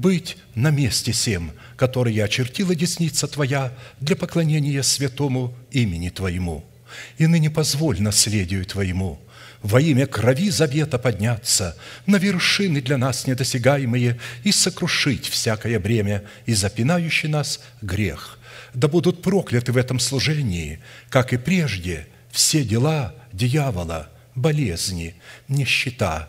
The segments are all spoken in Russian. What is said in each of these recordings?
быть на месте всем – которые очертила десница Твоя для поклонения святому имени Твоему. И ныне позволь наследию Твоему во имя крови завета подняться на вершины для нас недосягаемые и сокрушить всякое бремя и запинающий нас грех. Да будут прокляты в этом служении, как и прежде, все дела дьявола, болезни, нищета,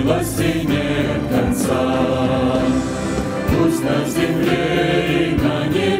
Милости нет конца. Пусть на земле и на небесах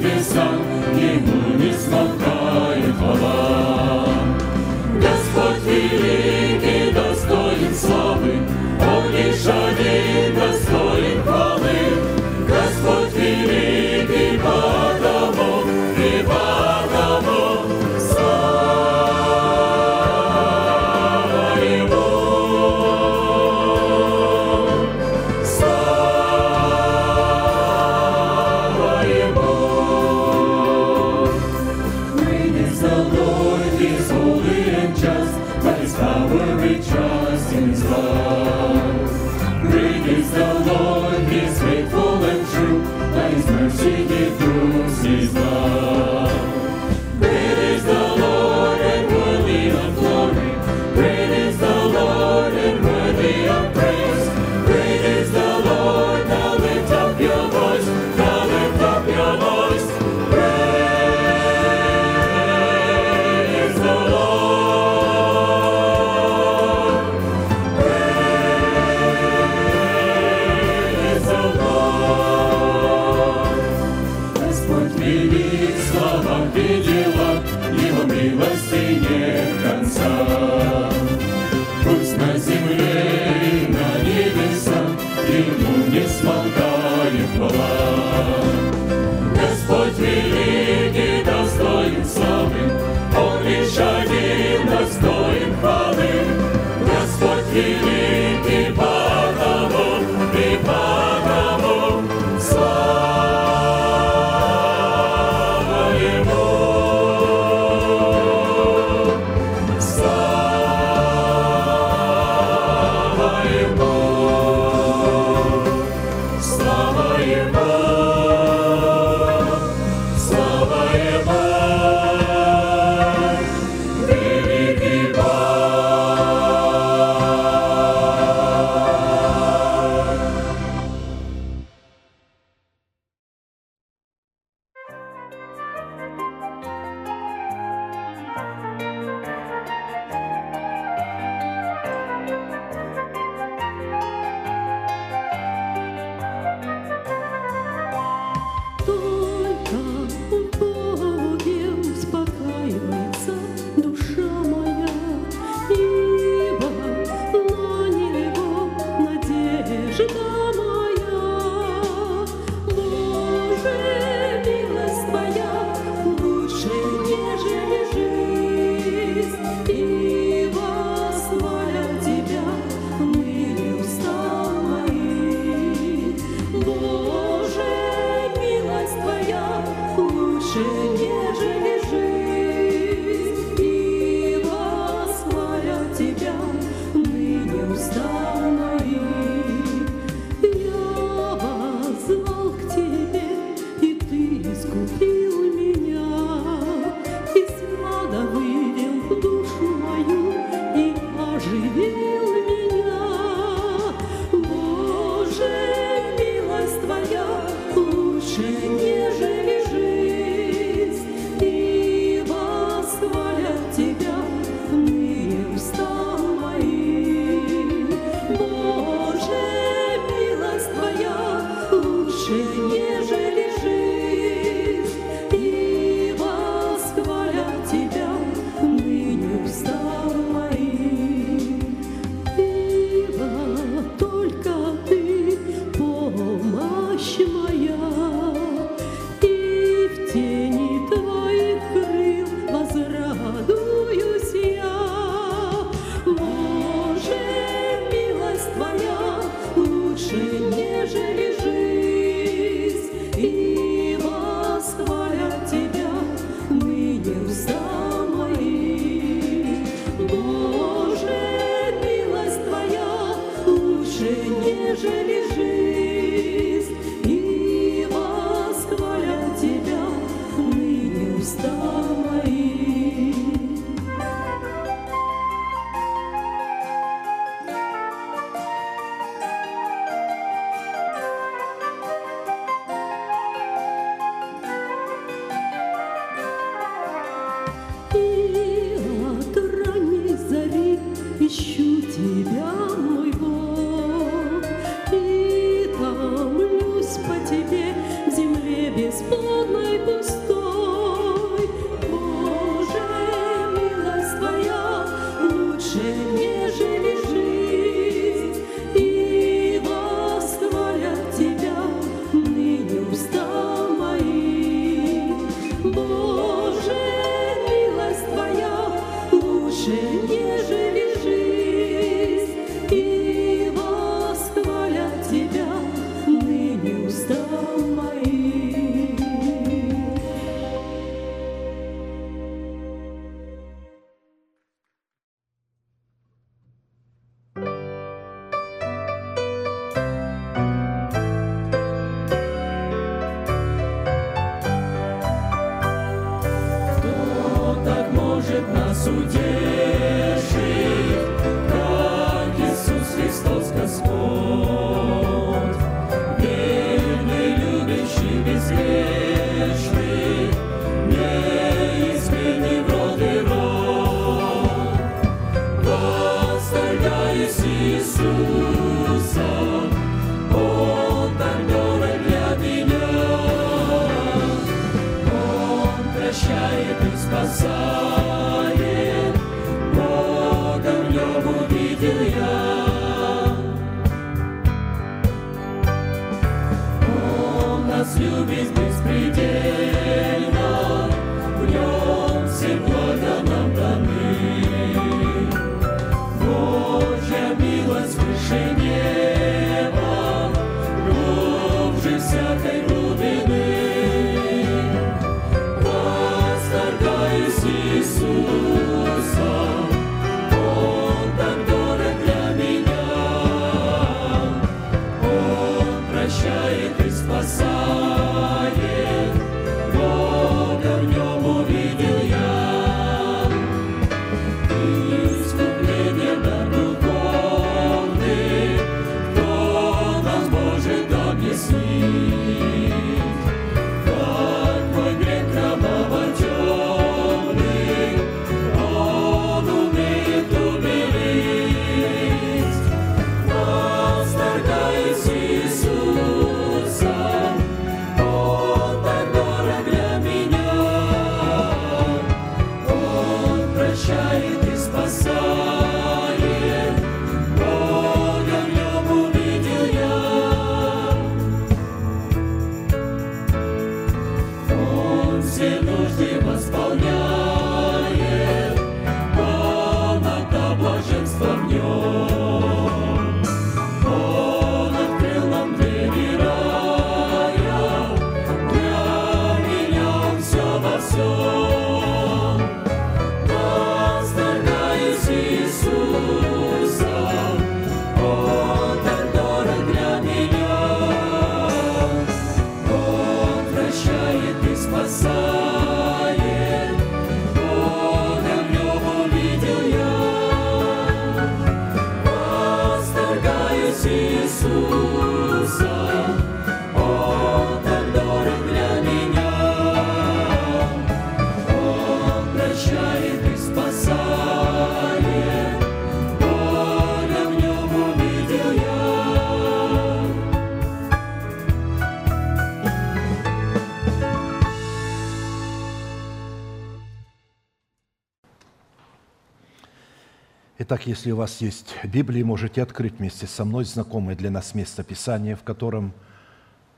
Итак, если у вас есть Библия, можете открыть вместе со мной знакомое для нас место Писания, в котором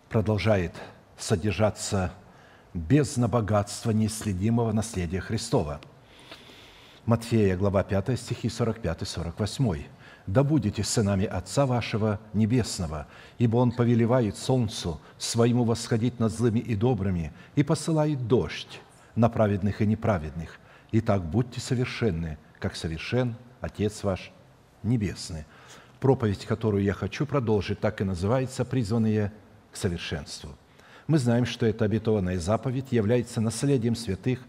продолжает содержаться бездна богатства неисследимого наследия Христова. Матфея, глава 5, стихи 45-48. «Да будете сынами Отца вашего Небесного, ибо Он повелевает солнцу своему восходить над злыми и добрыми и посылает дождь на праведных и неправедных. Итак, будьте совершенны, как совершен Отец ваш Небесный». Проповедь, которую я хочу продолжить, так и называется «Призванные к совершенству». Мы знаем, что эта обетованная заповедь является наследием святых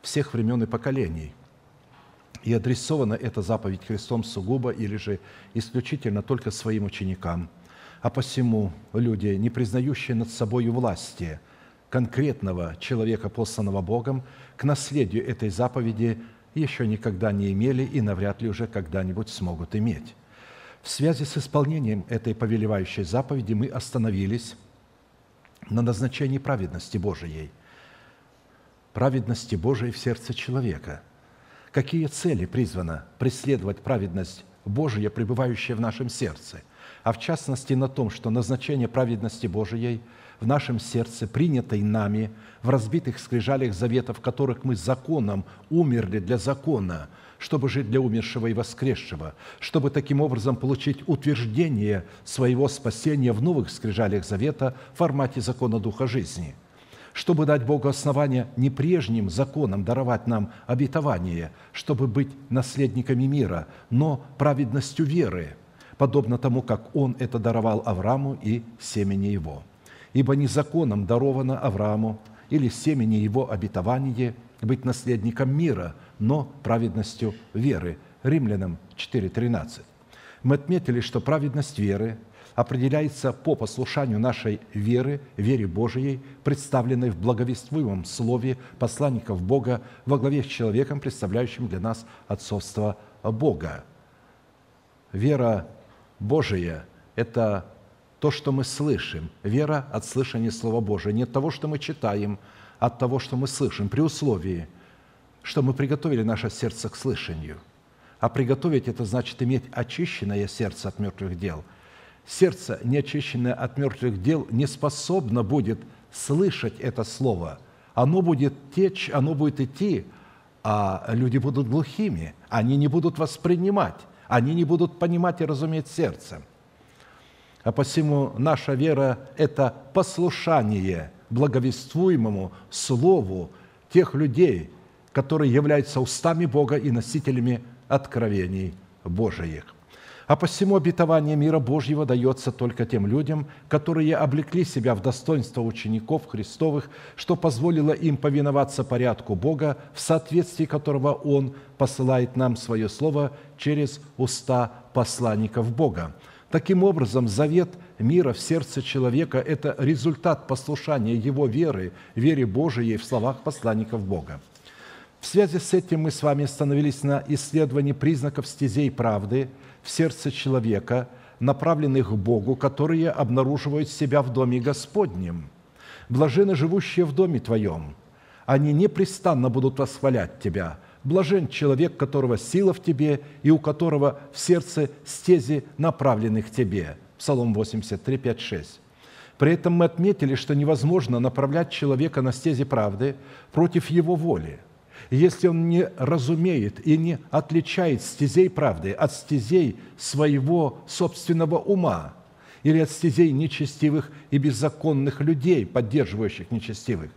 всех времен и поколений. И адресована эта заповедь Христом сугубо или же исключительно только своим ученикам. А посему люди, не признающие над собой власти конкретного человека, посланного Богом, к наследию этой заповеди еще никогда не имели и навряд ли уже когда-нибудь смогут иметь. В связи с исполнением этой повелевающей заповеди мы остановились на назначении праведности Божией, праведности Божией в сердце человека. Какие цели призвано преследовать праведность Божия, пребывающая в нашем сердце, а в частности на том, что назначение праведности Божией в нашем сердце, принятой нами в разбитых скрижалях заветов, которых мы законом умерли для закона – чтобы жить для умершего и воскресшего, чтобы таким образом получить утверждение своего спасения в новых скрижалях завета в формате закона Духа жизни, чтобы дать Богу основания не прежним законам даровать нам обетование, чтобы быть наследниками мира, но праведностью веры, подобно тому, как Он это даровал Аврааму и семени его. Ибо не законом даровано Аврааму или семени его обетование быть наследником мира – но праведностью веры. Римлянам 4.13. Мы отметили, что праведность веры определяется по послушанию нашей веры, вере Божией, представленной в благовествуемом слове посланников Бога во главе с человеком, представляющим для нас отцовство Бога. Вера Божия – это то, что мы слышим. Вера от слышания Слова Божия. Не от того, что мы читаем, а от того, что мы слышим, при условии – что мы приготовили наше сердце к слышанию. А приготовить – это значит иметь очищенное сердце от мертвых дел. Сердце, не очищенное от мертвых дел, не способно будет слышать это слово. Оно будет течь, оно будет идти, а люди будут глухими, они не будут воспринимать, они не будут понимать и разуметь сердцем. А посему наша вера – это послушание благовествуемому Слову тех людей, которые являются устами Бога и носителями откровений Божиих. А посему обетование мира Божьего дается только тем людям, которые облекли себя в достоинство учеников Христовых, что позволило им повиноваться порядку Бога, в соответствии которого Он посылает нам свое Слово через уста посланников Бога. Таким образом, завет мира в сердце человека – это результат послушания его веры, вере Божией в словах посланников Бога. В связи с этим мы с вами остановились на исследовании признаков стезей правды в сердце человека, направленных к Богу, которые обнаруживают себя в Доме Господнем. Блажены живущие в Доме Твоем. Они непрестанно будут восхвалять Тебя. Блажен человек, которого сила в Тебе и у которого в сердце стези направлены к Тебе. Псалом 83, 5, 6. При этом мы отметили, что невозможно направлять человека на стези правды против его воли – если он не разумеет и не отличает стезей правды от стезей своего собственного ума или от стезей нечестивых и беззаконных людей, поддерживающих нечестивых.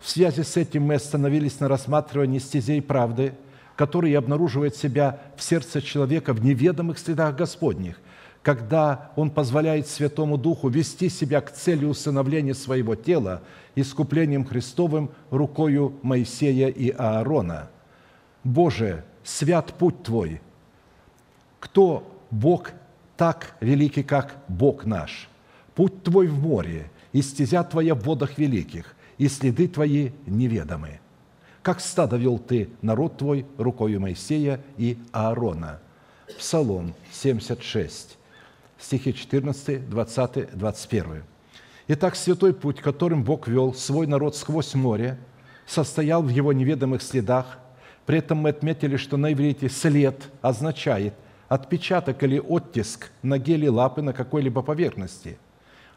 В связи с этим мы остановились на рассматривании стезей правды, которые обнаруживают себя в сердце человека в неведомых следах Господних, когда он позволяет Святому Духу вести себя к цели усыновления своего тела искуплением Христовым рукою Моисея и Аарона. Боже, свят путь Твой! Кто Бог так великий, как Бог наш? Путь Твой в море, и стезя Твоя в водах великих, и следы Твои неведомы. Как стадо вел Ты народ Твой рукою Моисея и Аарона. Псалом 76, стихи 14, 20, 21. Итак, святой путь, которым Бог вел свой народ сквозь море, состоял в его неведомых следах, При этом мы отметили, что на иврите «след» означает отпечаток или оттиск ноги или лапы на какой-либо поверхности.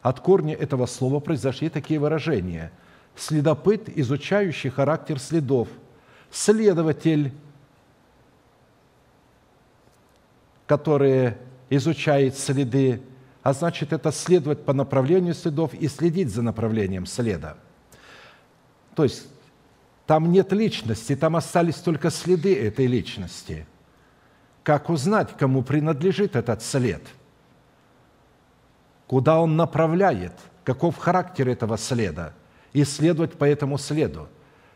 От корня этого слова произошли такие выражения. Следопыт, изучающий характер следов. Следователь, который изучает следы, а значит, это следовать по направлению следов и следить за направлением следа. То есть там нет личности, там остались только следы этой личности. Как узнать, кому принадлежит этот след? Куда он направляет? Каков характер этого следа? И следовать по этому следу.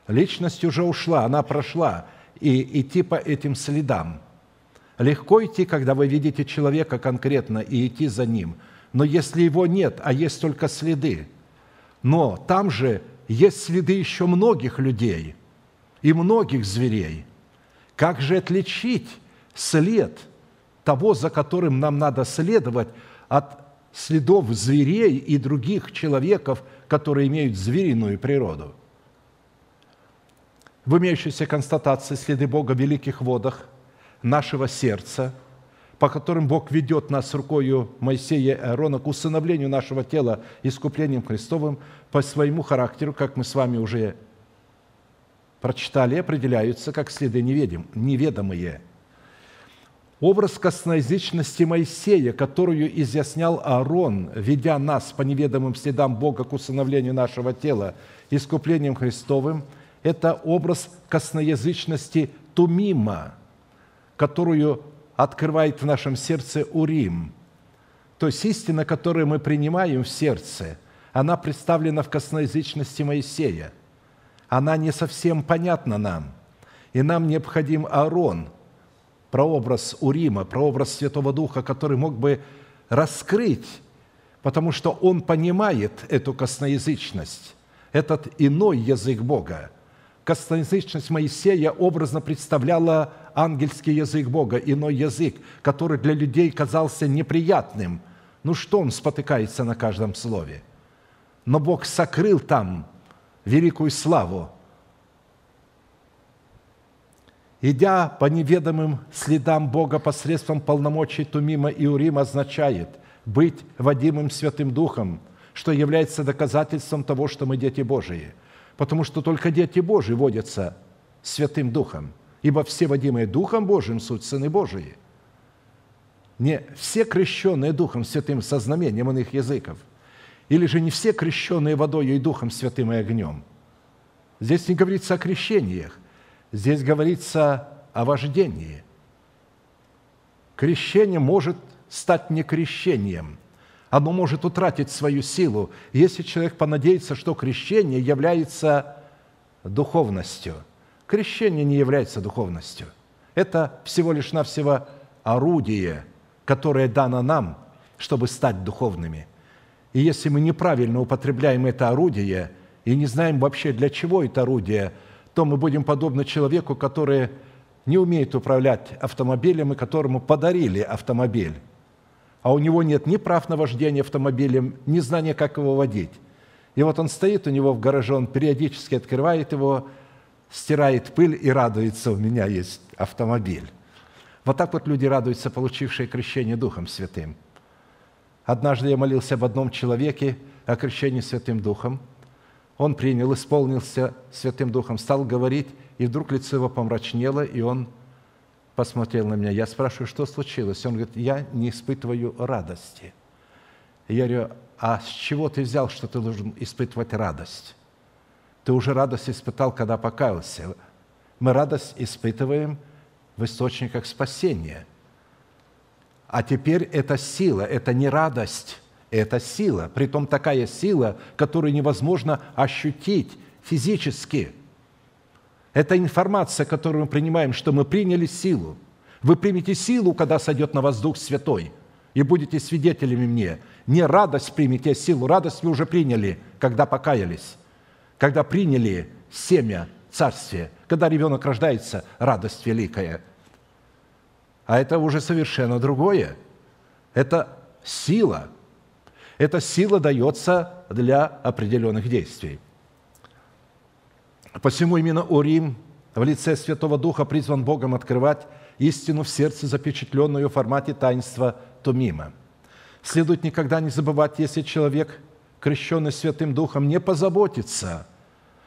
Личность уже ушла, она прошла, и идти по этим следам. Легко идти, когда вы видите человека конкретно, и идти за ним. Но если его нет, а есть только следы, но там же есть следы еще многих людей и многих зверей. Как же отличить след того, за которым нам надо следовать, от следов зверей и других человеков, которые имеют звериную природу? В имеющейся констатации следы Бога в великих водах нашего сердца – по которым Бог ведет нас рукою Моисея и Аарона к усыновлению нашего тела искуплением Христовым по своему характеру, как мы с вами уже прочитали, определяются как следы неведомые. Образ косноязычности Моисея, которую изъяснял Аарон, ведя нас по неведомым следам Бога к усыновлению нашего тела искуплением Христовым, это образ косноязычности Тумима, которую открывает в нашем сердце Урим. То есть истина, которую мы принимаем в сердце, она представлена в косноязычности Моисея. Она не совсем понятна нам. И нам необходим Аарон, прообраз Урима, прообраз Святого Духа, который мог бы раскрыть, потому что он понимает эту косноязычность, этот иной язык Бога. Косноязычность Моисея образно представляла ангельский язык Бога, иной язык, который для людей казался неприятным. Ну что он спотыкается на каждом слове? Но Бог сокрыл там великую славу. Идя по неведомым следам Бога посредством полномочий Тумима и Урима означает быть водимым Святым Духом, что является доказательством того, что мы дети Божии. Потому что только дети Божии водятся Святым Духом – ибо все водимые Духом Божиим суть сыны Божии. Не все крещенные Духом Святым со знамением иных языков, или же не все крещенные водой и Духом Святым и огнем. Здесь не говорится о крещениях, здесь говорится о вождении. Крещение может стать не крещением. Оно может утратить свою силу, если человек понадеется, что крещение является духовностью – Крещение не является духовностью. Это всего лишь навсего орудие, которое дано нам, чтобы стать духовными. И если мы неправильно употребляем это орудие и не знаем вообще, для чего это орудие, то мы будем подобны человеку, который не умеет управлять автомобилем и которому подарили автомобиль, а у него нет ни прав на вождение автомобилем, ни знания, как его водить. И вот он стоит у него в гараже, он периодически открывает его, стирает пыль и радуется, у меня есть автомобиль. Вот так вот люди радуются, получившие крещение Духом Святым. Однажды я молился об одном человеке о крещении Святым Духом. Он принял, исполнился Святым Духом, стал говорить, и вдруг лицо его помрачнело, и он посмотрел на меня. Я спрашиваю, что случилось? Он говорит, я не испытываю радости. Я говорю, а с чего ты взял, что ты должен испытывать радость? Ты уже радость испытал, когда покаялся. Мы радость испытываем в источниках спасения. А теперь это сила, это не радость, это сила. Притом такая сила, которую невозможно ощутить физически. Это информация, которую мы принимаем, что мы приняли силу. Вы примете силу, когда сойдет на вас Дух Святой, и будете свидетелями мне. Не радость примите, а силу. Радость вы уже приняли, когда покаялись когда приняли семя царствия, когда ребенок рождается, радость великая. А это уже совершенно другое. Это сила. Эта сила дается для определенных действий. Посему именно Урим в лице Святого Духа призван Богом открывать истину в сердце, запечатленную в формате таинства Тумима. Следует никогда не забывать, если человек, крещенный Святым Духом, не позаботится,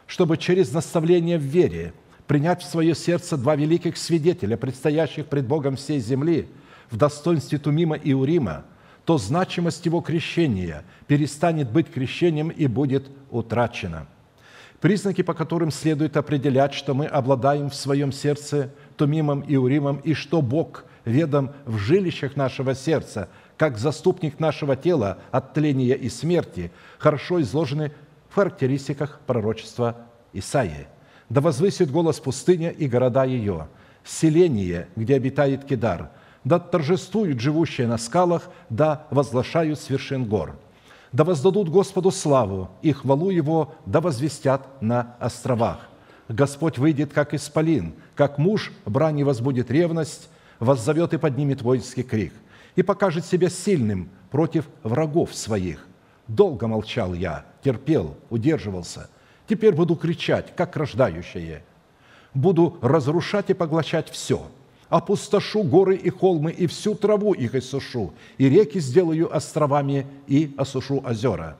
чтобы через наставление в вере принять в свое сердце два великих свидетеля, предстоящих пред Богом всей земли, в достоинстве Тумима и Урима, то значимость его крещения перестанет быть крещением и будет утрачена – Признаки, по которым следует определять, что мы обладаем в своем сердце Тумимом и Уримом, и что Бог ведом в жилищах нашего сердца, как заступник нашего тела от тления и смерти, хорошо изложены в характеристиках пророчества Исаии. «Да возвысит голос пустыня и города ее, селение, где обитает Кедар, да торжествуют живущие на скалах, да возглашают с вершин гор» да воздадут Господу славу, и хвалу Его да возвестят на островах. Господь выйдет, как исполин, как муж брани возбудит ревность, воззовет и поднимет воинский крик, и покажет себя сильным против врагов своих. Долго молчал я, терпел, удерживался. Теперь буду кричать, как рождающее. Буду разрушать и поглощать все – опустошу горы и холмы, и всю траву их иссушу, и реки сделаю островами, и осушу озера.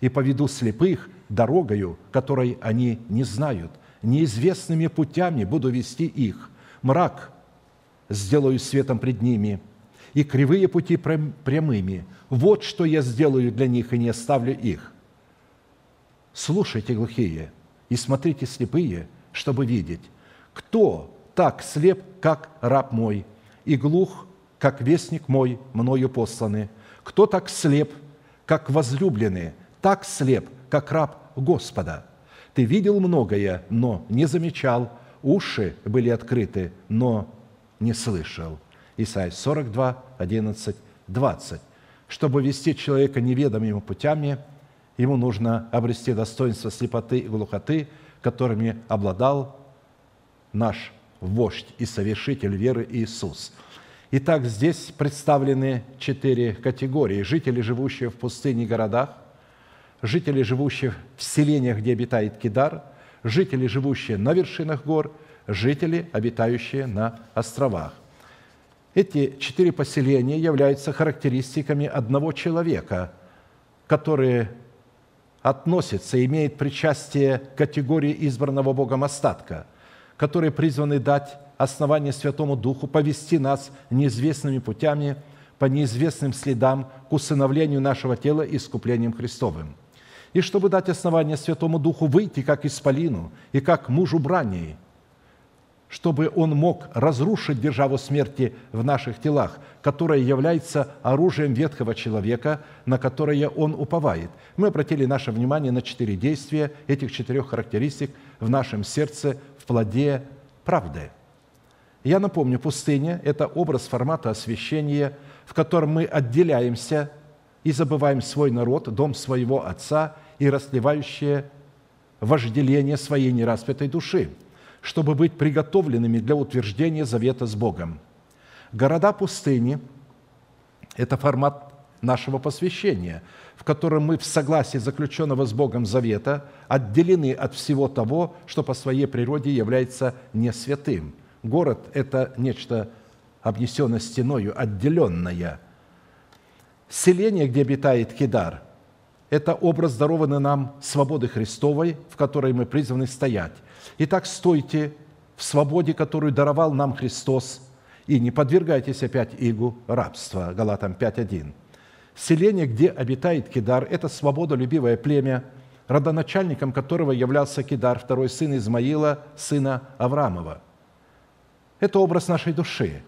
И поведу слепых дорогою, которой они не знают, неизвестными путями буду вести их. Мрак сделаю светом пред ними, и кривые пути прямыми. Вот что я сделаю для них, и не оставлю их. Слушайте, глухие, и смотрите, слепые, чтобы видеть, кто так слеп, как раб мой, и глух, как вестник мой, мною посланный. Кто так слеп, как возлюбленный, так слеп, как раб Господа. Ты видел многое, но не замечал, уши были открыты, но не слышал. Исайя 42, 11, 20. Чтобы вести человека неведомыми путями, ему нужно обрести достоинство слепоты и глухоты, которыми обладал наш вождь и совершитель веры Иисус. Итак, здесь представлены четыре категории. Жители, живущие в пустыне и городах, жители, живущие в селениях, где обитает Кидар, жители, живущие на вершинах гор, жители, обитающие на островах. Эти четыре поселения являются характеристиками одного человека, которые относятся, имеет причастие к категории избранного Богом остатка – которые призваны дать основание Святому Духу, повести нас неизвестными путями, по неизвестным следам к усыновлению нашего тела искуплением Христовым. И чтобы дать основание Святому Духу выйти как исполину и как мужу брании, чтобы он мог разрушить державу смерти в наших телах, которая является оружием ветхого человека, на которое он уповает. Мы обратили наше внимание на четыре действия этих четырех характеристик в нашем сердце в плоде правды. Я напомню, пустыня – это образ формата освящения, в котором мы отделяемся и забываем свой народ, дом своего Отца и расливающее вожделение своей нераспятой души, чтобы быть приготовленными для утверждения завета с Богом. Города пустыни – это формат нашего посвящения, в котором мы в согласии заключенного с Богом завета отделены от всего того, что по своей природе является не святым. Город – это нечто обнесенное стеною, отделенное. Селение, где обитает Кидар, это образ дарованный нам свободы Христовой, в которой мы призваны стоять. Итак, стойте в свободе, которую даровал нам Христос, и не подвергайтесь опять игу рабства. Галатам 5.1. Селение, где обитает Кидар, это свободолюбивое племя, родоначальником которого являлся Кидар, второй сын Измаила, сына Авраамова. Это образ нашей души,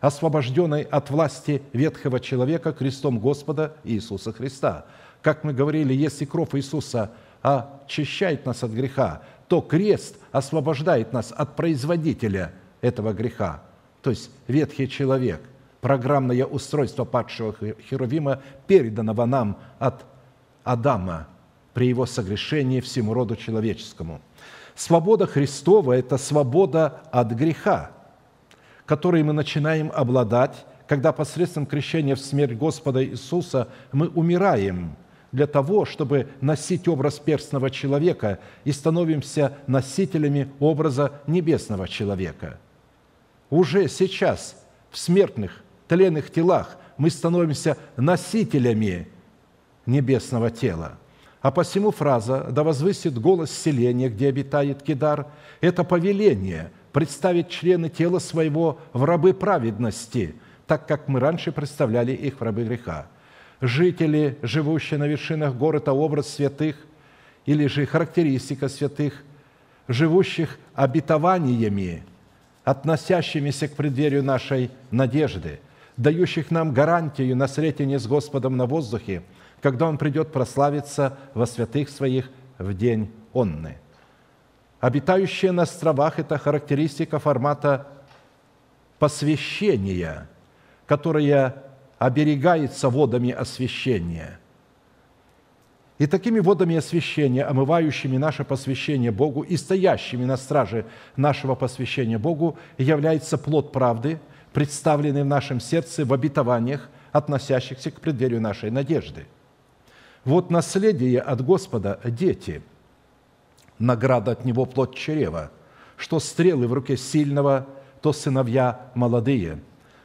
освобожденной от власти ветхого человека крестом Господа Иисуса Христа. Как мы говорили, если кровь Иисуса очищает нас от греха, то крест освобождает нас от производителя этого греха, то есть ветхий человек программное устройство падшего Херувима, переданного нам от Адама при его согрешении всему роду человеческому. Свобода Христова – это свобода от греха, которой мы начинаем обладать, когда посредством крещения в смерть Господа Иисуса мы умираем для того, чтобы носить образ перстного человека и становимся носителями образа небесного человека. Уже сейчас в смертных, тленных телах мы становимся носителями небесного тела. А посему фраза «да возвысит голос селения, где обитает Кидар» – это повеление представить члены тела своего в рабы праведности, так как мы раньше представляли их в рабы греха. Жители, живущие на вершинах гор – это образ святых, или же характеристика святых, живущих обетованиями, относящимися к преддверию нашей надежды, дающих нам гарантию на встретение с Господом на воздухе – когда Он придет прославиться во святых Своих в день онны. Обитающие на островах – это характеристика формата посвящения, которая оберегается водами освящения. И такими водами освящения, омывающими наше посвящение Богу и стоящими на страже нашего посвящения Богу, является плод правды, представленный в нашем сердце в обетованиях, относящихся к преддверию нашей надежды – вот наследие от Господа – дети, награда от Него – плод чрева, что стрелы в руке сильного, то сыновья молодые.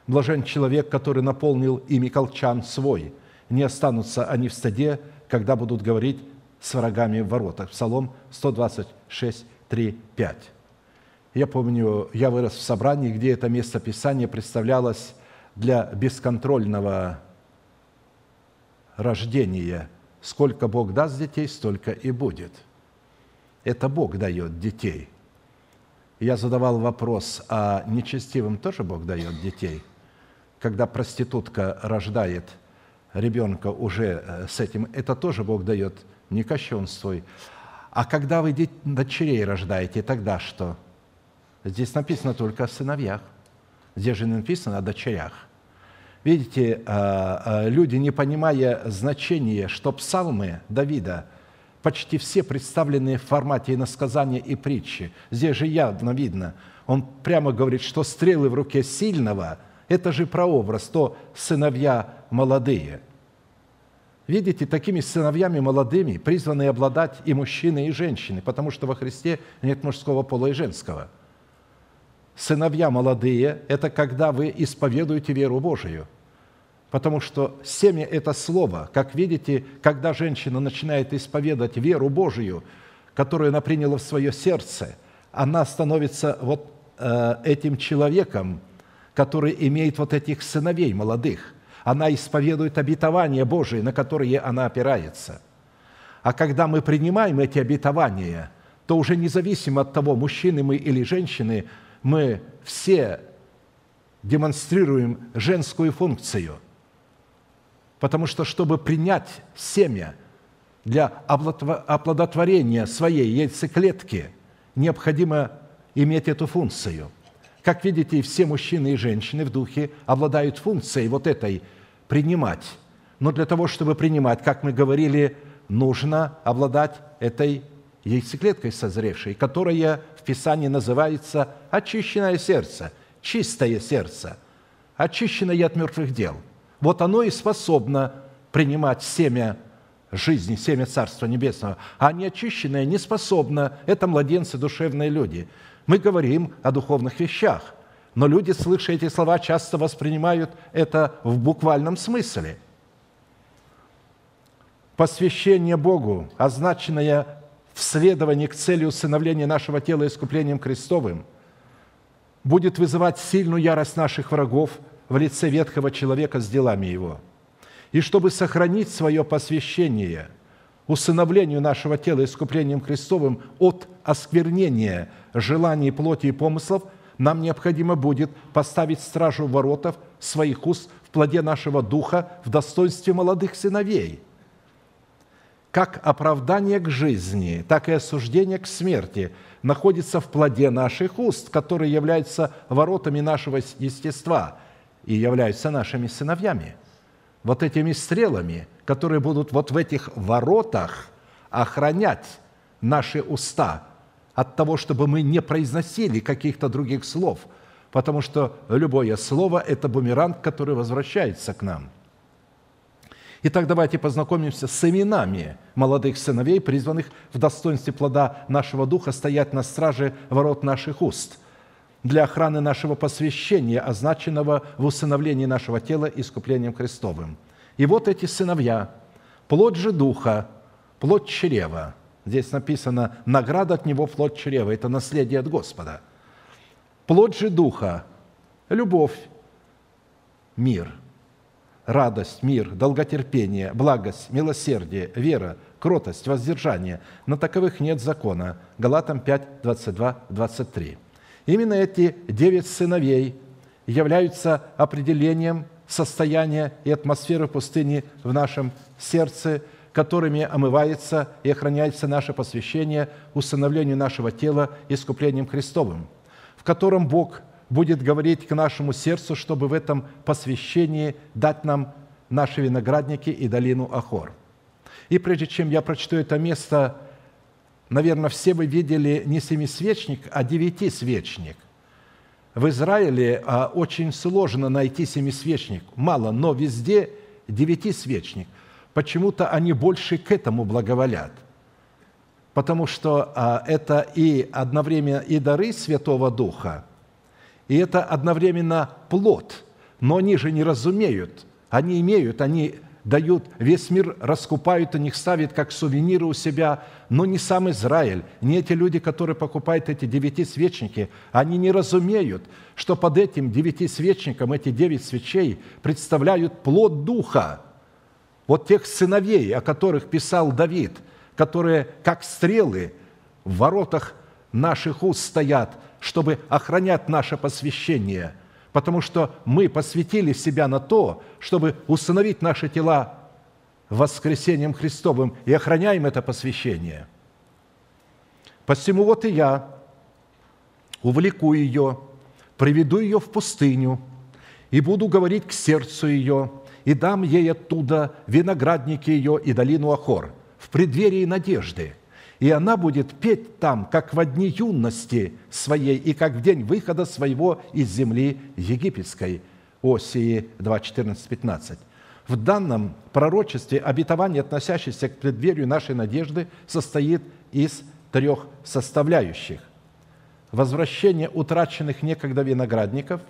Блажен человек, который наполнил ими колчан свой. Не останутся они в стаде, когда будут говорить с врагами в воротах. Псалом 126, 3, 5. Я помню, я вырос в собрании, где это место Писания представлялось для бесконтрольного рождения – Сколько Бог даст детей, столько и будет. Это Бог дает детей. Я задавал вопрос, а нечестивым тоже Бог дает детей? Когда проститутка рождает ребенка уже э, с этим, это тоже Бог дает, не кощунствуй. А когда вы дочерей рождаете, тогда что? Здесь написано только о сыновьях. Здесь же не написано о дочерях. Видите, а, а, люди, не понимая значения, что псалмы Давида почти все представлены в формате иносказания и притчи. Здесь же явно видно. Он прямо говорит, что стрелы в руке сильного – это же прообраз, то сыновья молодые. Видите, такими сыновьями молодыми призваны обладать и мужчины, и женщины, потому что во Христе нет мужского пола и женского – сыновья молодые – это когда вы исповедуете веру Божию. Потому что семя – это слово. Как видите, когда женщина начинает исповедовать веру Божию, которую она приняла в свое сердце, она становится вот э, этим человеком, который имеет вот этих сыновей молодых. Она исповедует обетования Божие, на которые она опирается. А когда мы принимаем эти обетования, то уже независимо от того, мужчины мы или женщины – мы все демонстрируем женскую функцию. Потому что, чтобы принять семя для оплодотворения своей яйцеклетки, необходимо иметь эту функцию. Как видите, все мужчины и женщины в духе обладают функцией вот этой принимать. Но для того, чтобы принимать, как мы говорили, нужно обладать этой яйцеклеткой созревшей, которая Писании называется очищенное сердце, чистое сердце, очищенное от мертвых дел. Вот оно и способно принимать семя жизни, семя Царства Небесного, а неочищенное не способно. Это младенцы, душевные люди. Мы говорим о духовных вещах, но люди, слыша эти слова, часто воспринимают это в буквальном смысле. Посвящение Богу, означенное в следовании к цели усыновления нашего тела искуплением крестовым будет вызывать сильную ярость наших врагов в лице ветхого человека с делами его. И чтобы сохранить свое посвящение усыновлению нашего тела искуплением крестовым от осквернения желаний плоти и помыслов, нам необходимо будет поставить стражу воротов своих уст в плоде нашего духа в достоинстве молодых сыновей – как оправдание к жизни, так и осуждение к смерти находится в плоде наших уст, которые являются воротами нашего естества и являются нашими сыновьями. Вот этими стрелами, которые будут вот в этих воротах охранять наши уста от того, чтобы мы не произносили каких-то других слов, потому что любое слово – это бумеранг, который возвращается к нам – Итак, давайте познакомимся с именами молодых сыновей, призванных в достоинстве плода нашего духа стоять на страже ворот наших уст для охраны нашего посвящения, означенного в усыновлении нашего тела искуплением Христовым. И вот эти сыновья, плоть же духа, плоть чрева. Здесь написано «награда от него плоть чрева». Это наследие от Господа. Плоть же духа – любовь, мир – радость, мир, долготерпение, благость, милосердие, вера, кротость, воздержание. На таковых нет закона. Галатам 5, 22, 23. Именно эти девять сыновей являются определением состояния и атмосферы пустыни в нашем сердце, которыми омывается и охраняется наше посвящение усыновлению нашего тела искуплением Христовым, в котором Бог будет говорить к нашему сердцу, чтобы в этом посвящении дать нам наши виноградники и долину Ахор. И прежде чем я прочту это место, наверное, все вы видели не семисвечник, а девятисвечник. В Израиле а, очень сложно найти семисвечник. Мало, но везде девятисвечник. Почему-то они больше к этому благоволят. Потому что а, это и одновременно и дары Святого Духа – и это одновременно плод. Но они же не разумеют. Они имеют, они дают, весь мир раскупают, они их ставят как сувениры у себя, но не сам Израиль, не эти люди, которые покупают эти девяти свечники, они не разумеют, что под этим девяти свечником эти девять свечей представляют плод Духа, вот тех сыновей, о которых писал Давид, которые, как стрелы, в воротах наших уст стоят – чтобы охранять наше посвящение, потому что мы посвятили себя на то, чтобы установить наши тела воскресением Христовым и охраняем это посвящение. Посему вот и я увлеку ее, приведу ее в пустыню и буду говорить к сердцу ее, и дам ей оттуда виноградники ее и долину Ахор в преддверии надежды – и она будет петь там, как в дни юности своей и как в день выхода своего из земли египетской». Осии 2, 14, 15. В данном пророчестве обетование, относящееся к преддверию нашей надежды, состоит из трех составляющих. Возвращение утраченных некогда виноградников,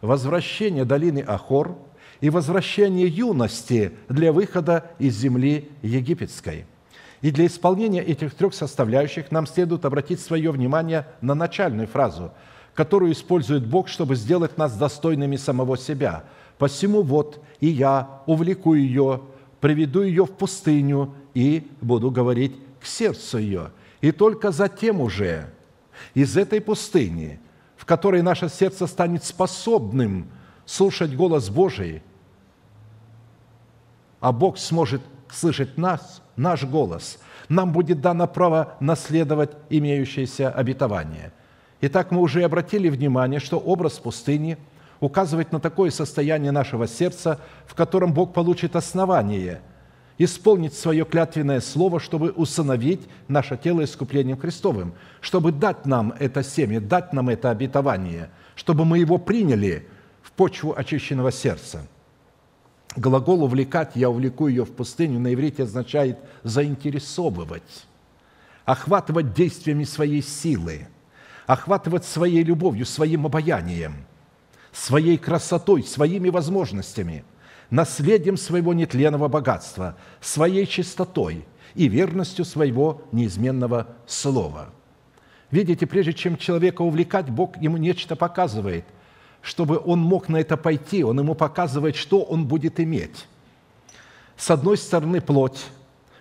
возвращение долины Ахор и возвращение юности для выхода из земли египетской – и для исполнения этих трех составляющих нам следует обратить свое внимание на начальную фразу, которую использует Бог, чтобы сделать нас достойными самого себя. «Посему вот и я увлеку ее, приведу ее в пустыню и буду говорить к сердцу ее». И только затем уже из этой пустыни, в которой наше сердце станет способным слушать голос Божий, а Бог сможет слышать нас, наш голос, нам будет дано право наследовать имеющееся обетование. Итак, мы уже обратили внимание, что образ пустыни указывает на такое состояние нашего сердца, в котором Бог получит основание исполнить свое клятвенное слово, чтобы усыновить наше тело искуплением Христовым, чтобы дать нам это семя, дать нам это обетование, чтобы мы его приняли в почву очищенного сердца – Глагол «увлекать» «я увлеку ее в пустыню» на иврите означает «заинтересовывать», охватывать действиями своей силы, охватывать своей любовью, своим обаянием, своей красотой, своими возможностями, наследием своего нетленного богатства, своей чистотой и верностью своего неизменного слова. Видите, прежде чем человека увлекать, Бог ему нечто показывает – чтобы он мог на это пойти, он ему показывает, что он будет иметь. С одной стороны, плоть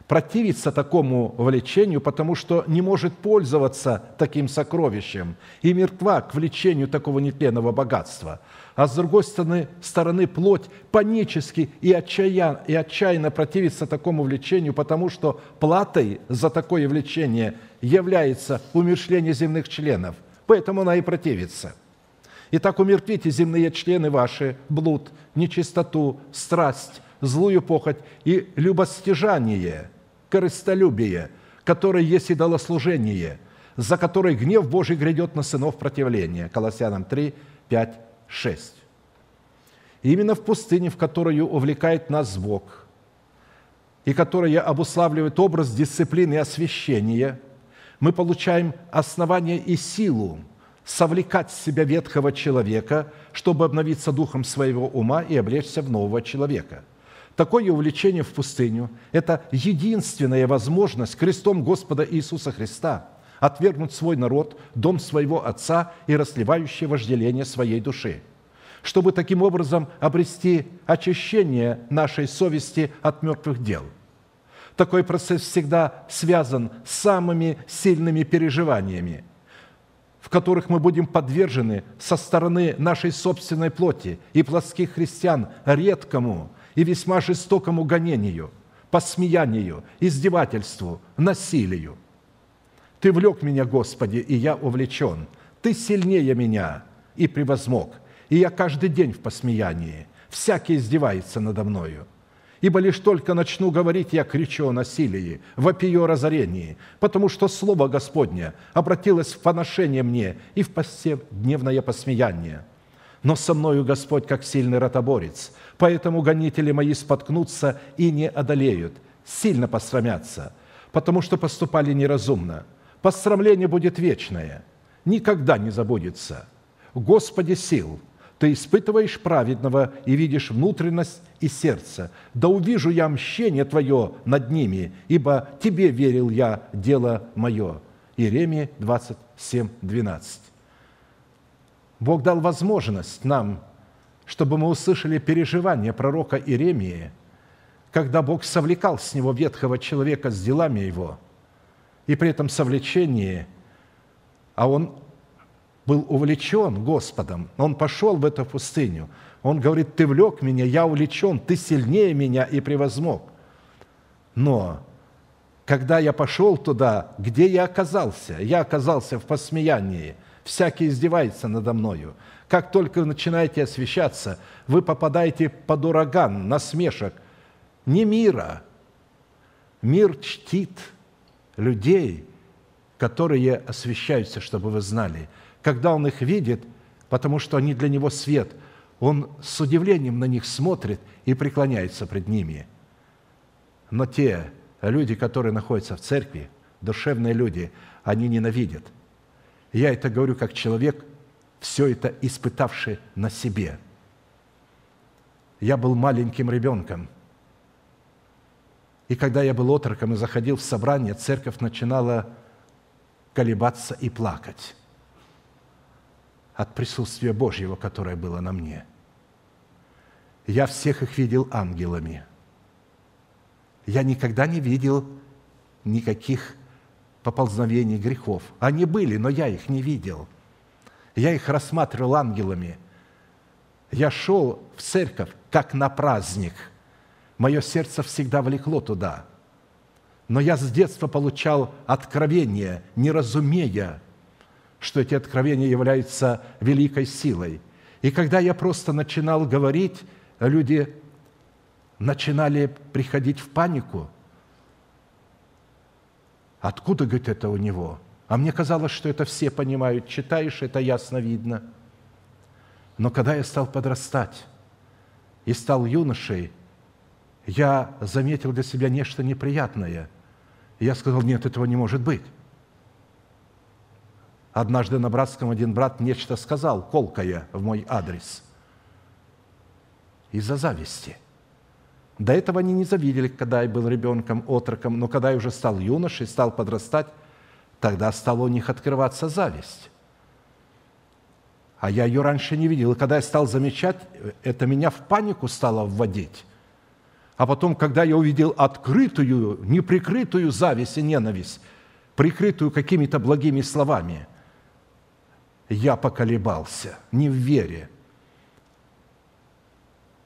противится такому влечению, потому что не может пользоваться таким сокровищем и мертва к влечению такого нетленного богатства. А с другой стороны, стороны плоть панически и отчаянно, и отчаянно противится такому влечению, потому что платой за такое влечение является умершление земных членов. Поэтому она и противится – Итак, умертвите земные члены ваши, блуд, нечистоту, страсть, злую похоть и любостяжание, корыстолюбие, которое есть идолослужение, за которое гнев Божий грядет на сынов противления». Колоссянам 3, 5, 6. И именно в пустыне, в которую увлекает нас Бог, и которая обуславливает образ дисциплины и освящения, мы получаем основание и силу совлекать с себя ветхого человека, чтобы обновиться духом своего ума и облечься в нового человека. Такое увлечение в пустыню – это единственная возможность крестом Господа Иисуса Христа отвергнуть свой народ, дом своего Отца и расливающее вожделение своей души, чтобы таким образом обрести очищение нашей совести от мертвых дел – такой процесс всегда связан с самыми сильными переживаниями, в которых мы будем подвержены со стороны нашей собственной плоти и плотских христиан редкому и весьма жестокому гонению, посмеянию, издевательству, насилию. Ты влек меня, Господи, и я увлечен. Ты сильнее меня и превозмог, и я каждый день в посмеянии. Всякий издевается надо мною – Ибо лишь только начну говорить, я кричу о насилии, вопию о разорении, потому что Слово Господне обратилось в поношение мне и в повседневное посмеяние. Но со мною Господь, как сильный ротоборец, поэтому гонители мои споткнутся и не одолеют, сильно посрамятся, потому что поступали неразумно. Посрамление будет вечное, никогда не забудется. Господи сил – ты испытываешь праведного и видишь внутренность и сердце. Да увижу я мщение Твое над ними, ибо Тебе верил я дело мое». Иеремия 27, 12. Бог дал возможность нам, чтобы мы услышали переживания пророка Иеремии, когда Бог совлекал с него ветхого человека с делами его, и при этом совлечении, а он был увлечен Господом, он пошел в эту пустыню. Он говорит, ты влек меня, я увлечен, ты сильнее меня и превозмог. Но когда я пошел туда, где я оказался? Я оказался в посмеянии. Всякий издевается надо мною. Как только вы начинаете освещаться, вы попадаете под ураган, насмешек. Не мира. Мир чтит людей, которые освещаются, чтобы вы знали – когда он их видит, потому что они для него свет, он с удивлением на них смотрит и преклоняется пред ними. Но те люди, которые находятся в церкви, душевные люди, они ненавидят. Я это говорю как человек, все это испытавший на себе. Я был маленьким ребенком. И когда я был отроком и заходил в собрание, церковь начинала колебаться и плакать от присутствия Божьего, которое было на мне. Я всех их видел ангелами. Я никогда не видел никаких поползновений грехов. Они были, но я их не видел. Я их рассматривал ангелами. Я шел в церковь, как на праздник. Мое сердце всегда влекло туда. Но я с детства получал откровение, не разумея, что эти откровения являются великой силой. И когда я просто начинал говорить, люди начинали приходить в панику. Откуда, говорит, это у него? А мне казалось, что это все понимают. Читаешь, это ясно видно. Но когда я стал подрастать и стал юношей, я заметил для себя нечто неприятное. Я сказал, нет, этого не может быть. Однажды на братском один брат нечто сказал, колкое в мой адрес. Из-за зависти. До этого они не завидели, когда я был ребенком, отроком, но когда я уже стал юношей, стал подрастать, тогда стала у них открываться зависть. А я ее раньше не видел. И когда я стал замечать, это меня в панику стало вводить. А потом, когда я увидел открытую, неприкрытую зависть и ненависть, прикрытую какими-то благими словами – я поколебался, не в вере.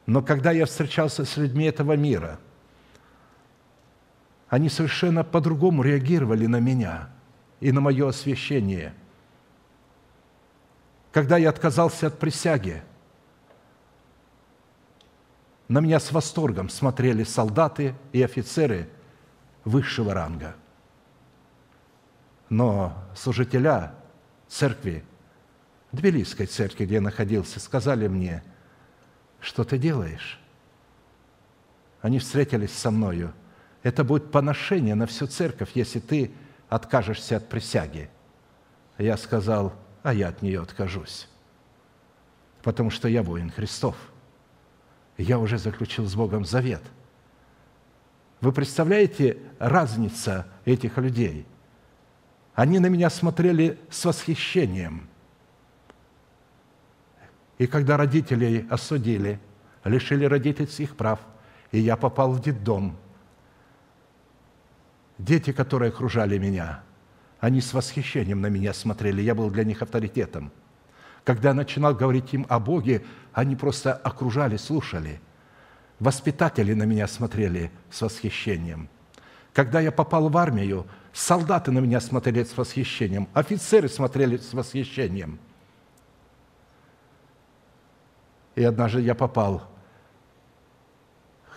Но когда я встречался с людьми этого мира, они совершенно по-другому реагировали на меня и на мое освящение. Когда я отказался от присяги, на меня с восторгом смотрели солдаты и офицеры высшего ранга. Но служителя церкви Тбилисской церкви, где я находился, сказали мне, что ты делаешь? Они встретились со мною это будет поношение на всю церковь, если ты откажешься от присяги. Я сказал, а я от нее откажусь, потому что я воин Христов. Я уже заключил с Богом завет. Вы представляете разница этих людей? Они на меня смотрели с восхищением. И когда родителей осудили, лишили родительских прав, и я попал в детдом – Дети, которые окружали меня, они с восхищением на меня смотрели, я был для них авторитетом. Когда я начинал говорить им о Боге, они просто окружали, слушали. Воспитатели на меня смотрели с восхищением. Когда я попал в армию, солдаты на меня смотрели с восхищением, офицеры смотрели с восхищением. И однажды я попал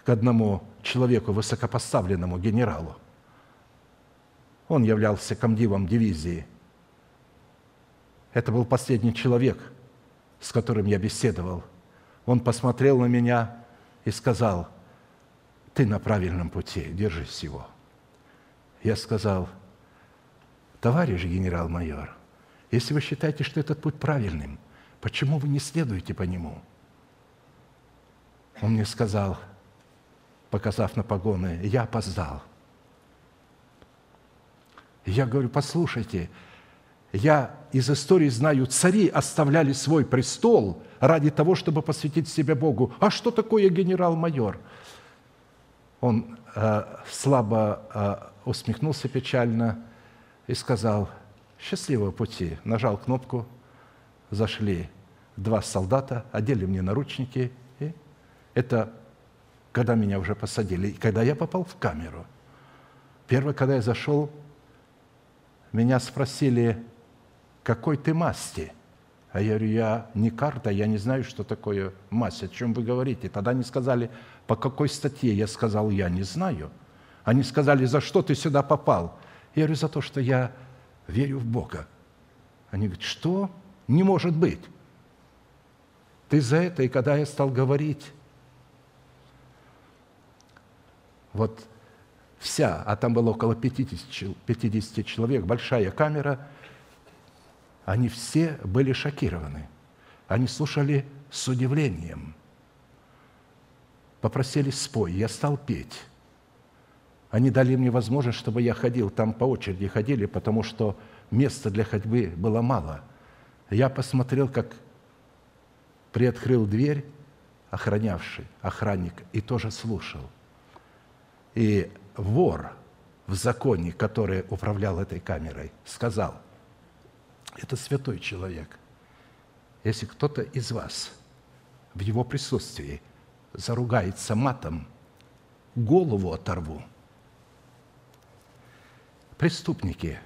к одному человеку, высокопоставленному генералу. Он являлся комдивом дивизии. Это был последний человек, с которым я беседовал. Он посмотрел на меня и сказал, ты на правильном пути, держись его. Я сказал, товарищ генерал-майор, если вы считаете, что этот путь правильным, почему вы не следуете по нему? Он мне сказал, показав на погоны, я опоздал – я говорю, послушайте, я из истории знаю, цари оставляли свой престол ради того, чтобы посвятить себя Богу. А что такое генерал-майор? Он э, слабо э, усмехнулся печально и сказал, счастливого пути. Нажал кнопку, зашли два солдата, одели мне наручники. Это когда меня уже посадили. И когда я попал в камеру. Первое, когда я зашел, меня спросили, какой ты масти? А я говорю, я не карта, я не знаю, что такое масть, о чем вы говорите. Тогда они сказали, по какой статье? Я сказал, я не знаю. Они сказали, за что ты сюда попал? Я говорю, за то, что я верю в Бога. Они говорят, что? Не может быть. Ты за это, и когда я стал говорить, вот вся, а там было около 50, 50 человек, большая камера, они все были шокированы. Они слушали с удивлением. Попросили спой, я стал петь. Они дали мне возможность, чтобы я ходил, там по очереди ходили, потому что места для ходьбы было мало. Я посмотрел, как приоткрыл дверь охранявший, охранник, и тоже слушал. И вор в законе, который управлял этой камерой, сказал, это святой человек. Если кто-то из вас в его присутствии заругается матом, голову оторву. Преступники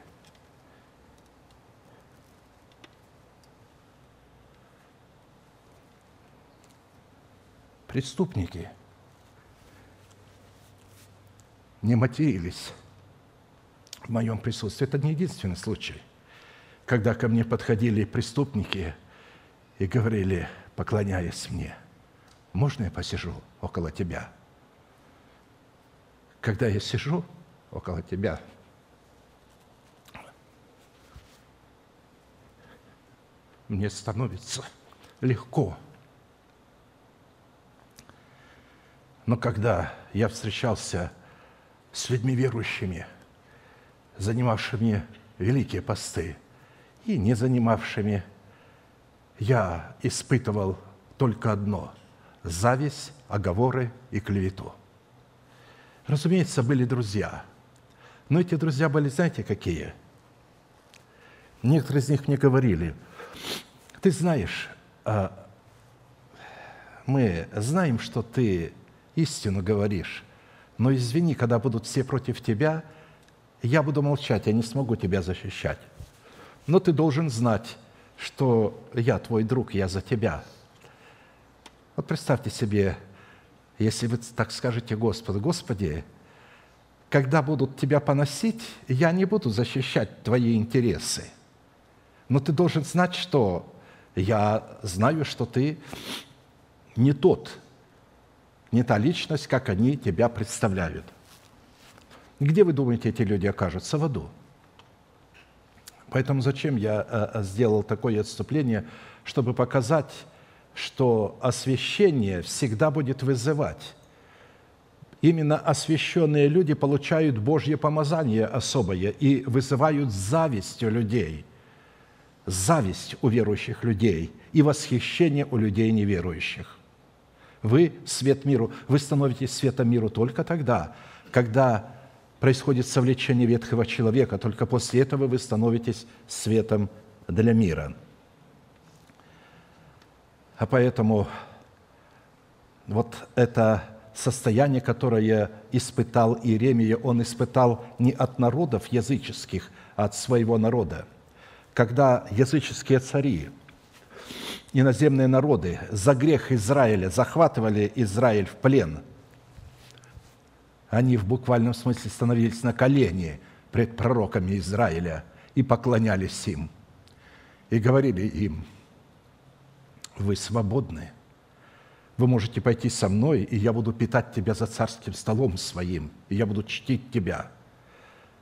преступники – не матерились в моем присутствии. Это не единственный случай, когда ко мне подходили преступники и говорили, поклоняясь мне, можно я посижу около тебя? Когда я сижу около тебя, мне становится легко. Но когда я встречался с людьми верующими, занимавшими великие посты и не занимавшими, я испытывал только одно – зависть, оговоры и клевету. Разумеется, были друзья, но эти друзья были, знаете, какие? Некоторые из них мне говорили, ты знаешь, а, мы знаем, что ты истину говоришь, но извини, когда будут все против тебя, я буду молчать, я не смогу тебя защищать. Но ты должен знать, что я твой друг, я за тебя. Вот представьте себе, если вы так скажете Господу, Господи, когда будут тебя поносить, я не буду защищать твои интересы. Но ты должен знать, что я знаю, что ты не тот, не та личность, как они тебя представляют. Где вы думаете, эти люди окажутся? В аду. Поэтому зачем я э, э, сделал такое отступление, чтобы показать, что освящение всегда будет вызывать. Именно освященные люди получают Божье помазание особое и вызывают зависть у людей, зависть у верующих людей и восхищение у людей неверующих. Вы – свет миру. Вы становитесь светом миру только тогда, когда происходит совлечение ветхого человека. Только после этого вы становитесь светом для мира. А поэтому вот это состояние, которое испытал Иеремия, он испытал не от народов языческих, а от своего народа. Когда языческие цари, иноземные народы за грех Израиля захватывали Израиль в плен – они в буквальном смысле становились на колени пред пророками Израиля и поклонялись им. И говорили им, вы свободны, вы можете пойти со мной, и я буду питать тебя за царским столом своим, и я буду чтить тебя.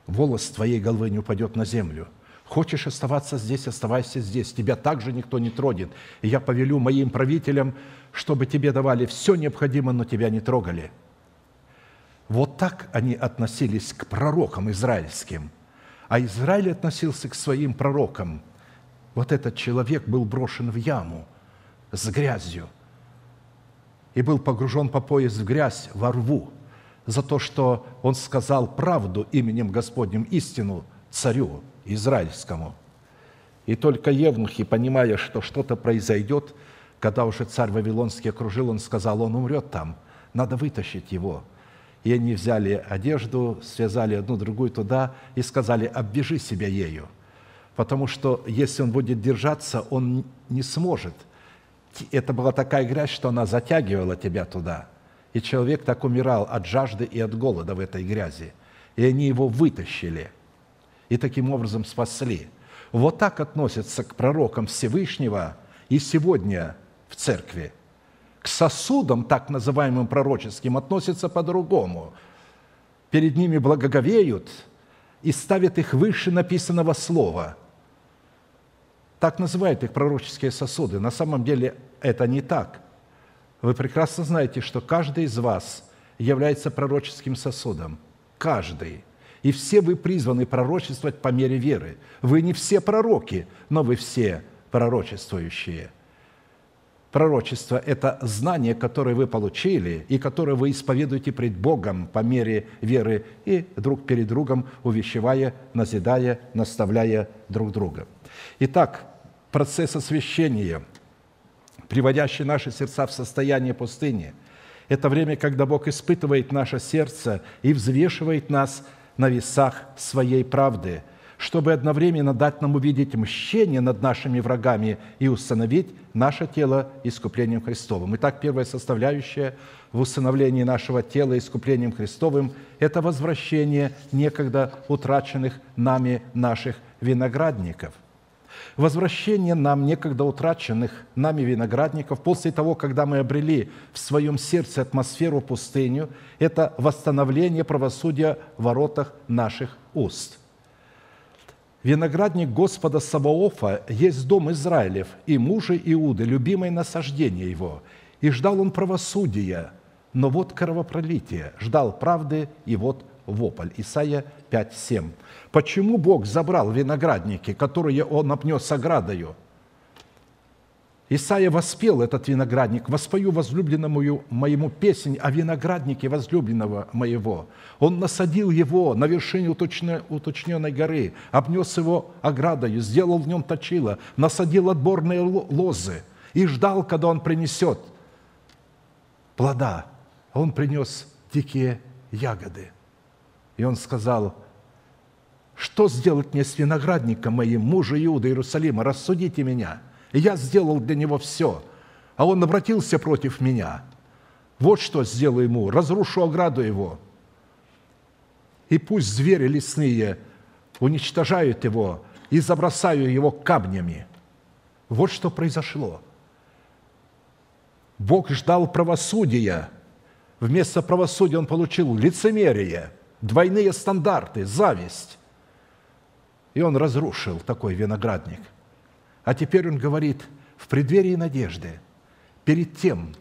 Волос твоей головы не упадет на землю. Хочешь оставаться здесь, оставайся здесь. Тебя также никто не тронет. И я повелю моим правителям, чтобы тебе давали все необходимое, но тебя не трогали – вот так они относились к пророкам израильским. А Израиль относился к своим пророкам. Вот этот человек был брошен в яму с грязью и был погружен по пояс в грязь во рву за то, что он сказал правду именем Господним, истину царю израильскому. И только евнухи, понимая, что что-то произойдет, когда уже царь Вавилонский окружил, он сказал, он умрет там, надо вытащить его – и они взяли одежду, связали одну другую туда и сказали, обвяжи себя ею, потому что если он будет держаться, он не сможет. Это была такая грязь, что она затягивала тебя туда. И человек так умирал от жажды и от голода в этой грязи. И они его вытащили и таким образом спасли. Вот так относятся к пророкам Всевышнего и сегодня в церкви – к сосудам, так называемым пророческим, относятся по-другому. Перед ними благоговеют и ставят их выше написанного слова. Так называют их пророческие сосуды. На самом деле это не так. Вы прекрасно знаете, что каждый из вас является пророческим сосудом. Каждый. И все вы призваны пророчествовать по мере веры. Вы не все пророки, но вы все пророчествующие – Пророчество – это знание, которое вы получили и которое вы исповедуете пред Богом по мере веры и друг перед другом увещевая, назидая, наставляя друг друга. Итак, процесс освящения, приводящий наши сердца в состояние пустыни, это время, когда Бог испытывает наше сердце и взвешивает нас на весах своей правды – чтобы одновременно дать нам увидеть мщение над нашими врагами и установить наше тело искуплением Христовым. Итак, первая составляющая в установлении нашего тела искуплением Христовым – это возвращение некогда утраченных нами наших виноградников. Возвращение нам некогда утраченных нами виноградников. После того, когда мы обрели в своем сердце атмосферу пустыню, это восстановление правосудия в воротах наших уст – Виноградник Господа Саваофа есть дом Израилев и мужа Иуды, любимое насаждение его. И ждал он правосудия, но вот кровопролитие, ждал правды, и вот вопль. Исайя 5:7. Почему Бог забрал виноградники, которые Он обнес оградою – Исаия воспел этот виноградник, «Воспою возлюбленному моему песнь о винограднике возлюбленного моего». Он насадил его на вершине уточненной горы, обнес его оградою, сделал в нем точило, насадил отборные лозы и ждал, когда он принесет плода. Он принес дикие ягоды. И он сказал, что сделать мне с виноградником моим, мужа Иуда Иерусалима, рассудите меня – я сделал для него все, а он обратился против меня. Вот что сделаю ему, разрушу ограду его. И пусть звери лесные уничтожают его и забросаю его камнями. Вот что произошло. Бог ждал правосудия. Вместо правосудия он получил лицемерие. Двойные стандарты, зависть. И он разрушил такой виноградник. А теперь он говорит, в преддверии надежды, перед тем,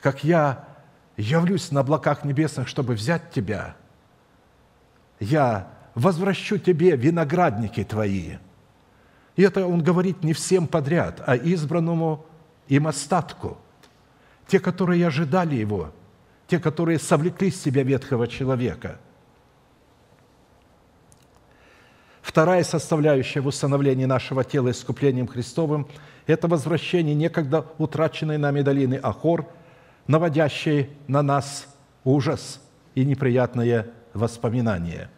как я явлюсь на облаках небесных, чтобы взять тебя, я возвращу тебе виноградники твои. И это он говорит не всем подряд, а избранному им остатку. Те, которые ожидали его, те, которые совлекли с себя ветхого человека – Вторая составляющая в установлении нашего тела искуплением Христовым – это возвращение некогда утраченной нами долины Ахор, наводящей на нас ужас и неприятное воспоминание.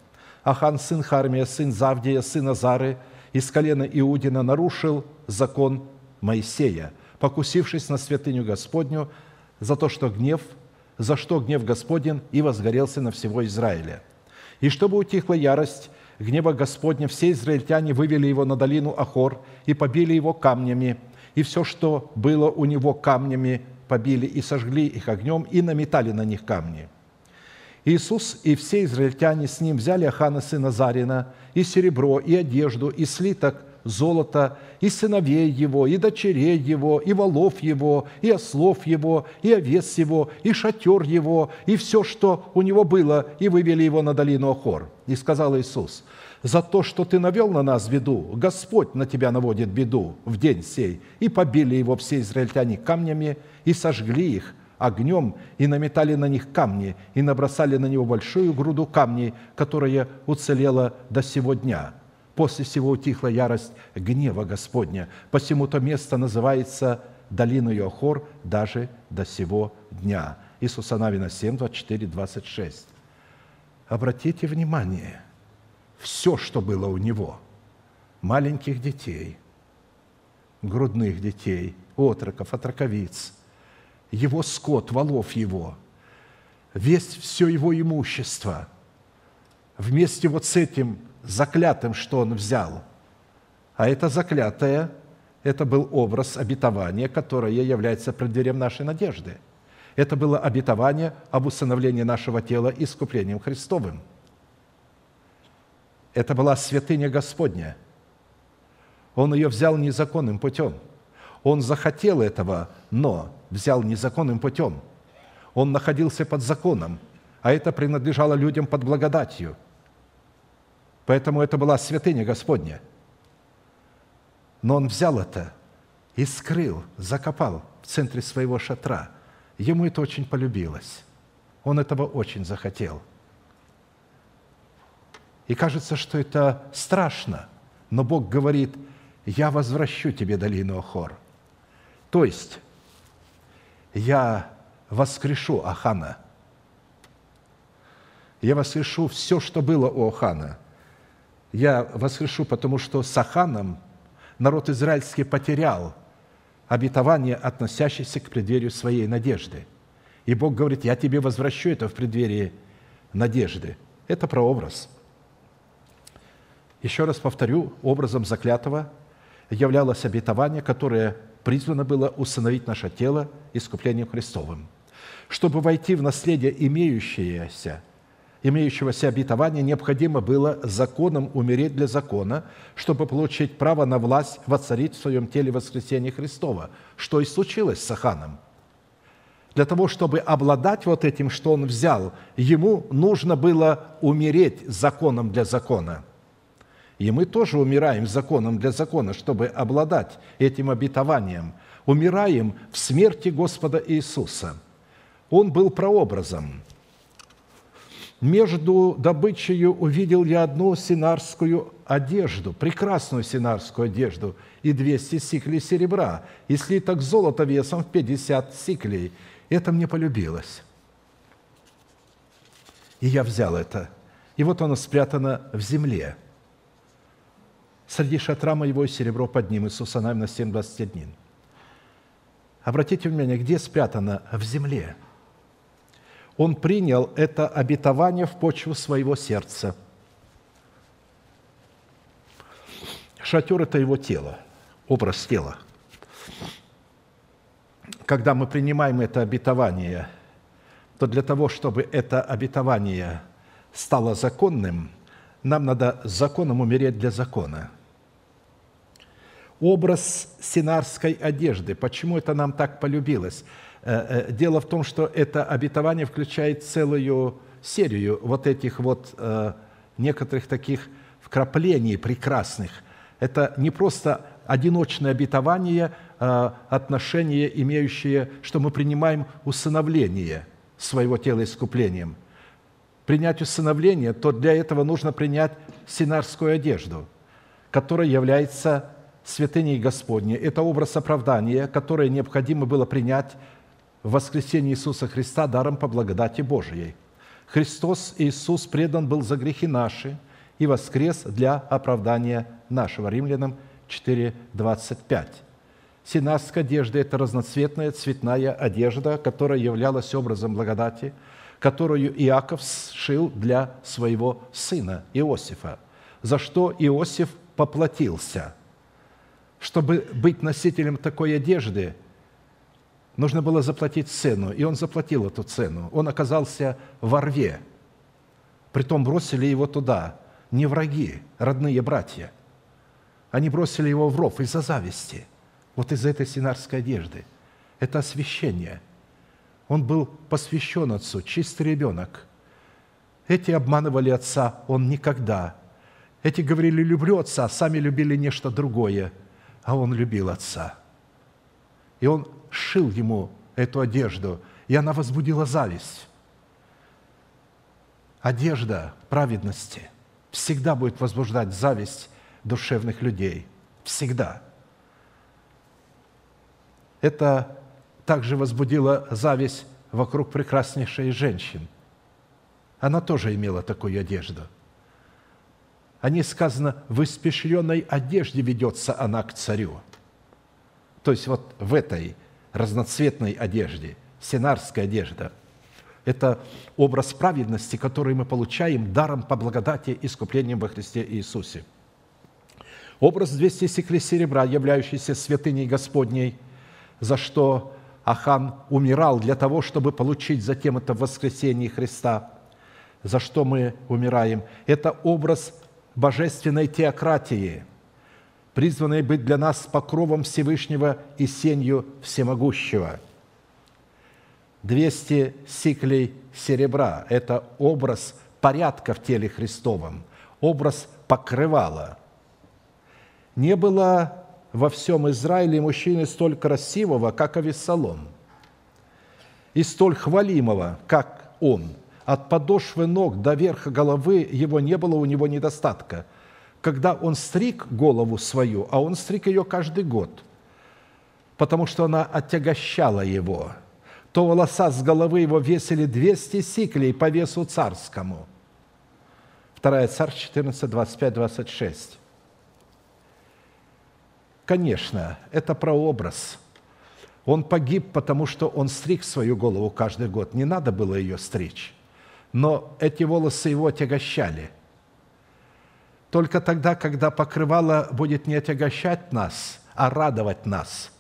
Ахан, сын Хармия, сын Завдия, сын Азары, из колена Иудина нарушил закон Моисея, покусившись на святыню Господню за то, что гнев, за что гнев Господень и возгорелся на всего Израиля. И чтобы утихла ярость – гнева Господня все израильтяне вывели его на долину Ахор и побили его камнями, и все, что было у него камнями, побили и сожгли их огнем, и наметали на них камни. Иисус и все израильтяне с ним взяли Ахана, сына Зарина, и серебро, и одежду, и слиток – золото, и сыновей его, и дочерей его, и волов его, и ослов его, и овец его, и шатер его, и все, что у него было, и вывели его на долину Охор. И сказал Иисус, «За то, что ты навел на нас беду, Господь на тебя наводит беду в день сей». И побили его все израильтяне камнями, и сожгли их огнем, и наметали на них камни, и набросали на него большую груду камней, которая уцелела до сего дня – После всего утихла ярость гнева Господня. Посему то место называется долиной Охор даже до сего дня. Иисуса Навина 7, 24, 26. Обратите внимание, все, что было у него, маленьких детей, грудных детей, отроков, отроковиц, его скот, волов его, весь все его имущество, вместе вот с этим – заклятым, что он взял. А это заклятое, это был образ обетования, которое является преддверием нашей надежды. Это было обетование об усыновлении нашего тела искуплением Христовым. Это была святыня Господня. Он ее взял незаконным путем. Он захотел этого, но взял незаконным путем. Он находился под законом, а это принадлежало людям под благодатью – Поэтому это была святыня Господня. Но он взял это и скрыл, закопал в центре своего шатра. Ему это очень полюбилось. Он этого очень захотел. И кажется, что это страшно, но Бог говорит, я возвращу тебе долину Охор. То есть, я воскрешу Ахана. Я воскрешу все, что было у Ахана – я воскрешу, потому что с Аханом народ израильский потерял обетование, относящееся к преддверию своей надежды. И Бог говорит, я тебе возвращу это в преддверии надежды. Это прообраз. Еще раз повторю, образом заклятого являлось обетование, которое призвано было установить наше тело искуплением Христовым. Чтобы войти в наследие имеющееся – имеющегося обетования необходимо было законом умереть для закона, чтобы получить право на власть воцарить в своем теле воскресение Христова, что и случилось с Аханом. Для того, чтобы обладать вот этим, что он взял, ему нужно было умереть законом для закона. И мы тоже умираем законом для закона, чтобы обладать этим обетованием. Умираем в смерти Господа Иисуса. Он был прообразом – между добычей увидел я одну синарскую одежду, прекрасную синарскую одежду, и 200 сиклей серебра, и слиток золота весом в 50 сиклей. Это мне полюбилось. И я взял это. И вот оно спрятано в земле. Среди шатра моего серебро под ним. Иисуса Навина 7:21. Обратите внимание, где спрятано? В земле он принял это обетование в почву своего сердца. Шатер – это его тело, образ тела. Когда мы принимаем это обетование, то для того, чтобы это обетование стало законным, нам надо законом умереть для закона. Образ синарской одежды. Почему это нам так полюбилось? Э, э, дело в том, что это обетование включает целую серию вот этих вот э, некоторых таких вкраплений прекрасных. Это не просто одиночное обетование, а отношения, имеющие, что мы принимаем усыновление своего тела искуплением. Принять усыновление, то для этого нужно принять синарскую одежду, которая является святыней Господней. Это образ оправдания, которое необходимо было принять в воскресении Иисуса Христа даром по благодати Божией. Христос Иисус предан был за грехи наши и воскрес для оправдания нашего. Римлянам 4:25. Синарская одежда – это разноцветная цветная одежда, которая являлась образом благодати, которую Иаков сшил для своего сына Иосифа, за что Иосиф поплатился. Чтобы быть носителем такой одежды, нужно было заплатить цену, и он заплатил эту цену. Он оказался во рве, притом бросили его туда, не враги, родные братья – они бросили его в ров из-за зависти, вот из-за этой синарской одежды. Это освящение. Он был посвящен отцу, чистый ребенок. Эти обманывали отца, он никогда. Эти говорили, люблю отца, сами любили нечто другое, а он любил отца. И он шил ему эту одежду, и она возбудила зависть. Одежда праведности всегда будет возбуждать зависть душевных людей. Всегда. Это также возбудило зависть вокруг прекраснейшей женщин. Она тоже имела такую одежду. О ней сказано, в испещренной одежде ведется она к царю. То есть вот в этой разноцветной одежде, сенарская одежда, это образ праведности, который мы получаем даром по благодати искуплением во Христе Иисусе – Образ 200 сиклей серебра, являющийся святыней Господней, за что Ахан умирал для того, чтобы получить затем это воскресение Христа, за что мы умираем. Это образ божественной теократии, призванной быть для нас покровом Всевышнего и сенью Всемогущего. 200 сиклей серебра – это образ порядка в теле Христовом, образ покрывала – не было во всем Израиле мужчины столь красивого, как Авессалом, и столь хвалимого, как он. От подошвы ног до верха головы его не было у него недостатка. Когда он стриг голову свою, а он стриг ее каждый год, потому что она отягощала его, то волоса с головы его весили 200 сиклей по весу царскому. 2 Царь 14, 25, 26. Конечно, это прообраз. Он погиб, потому что он стриг свою голову каждый год. Не надо было ее стричь. Но эти волосы его отягощали. Только тогда, когда покрывало будет не отягощать нас, а радовать нас.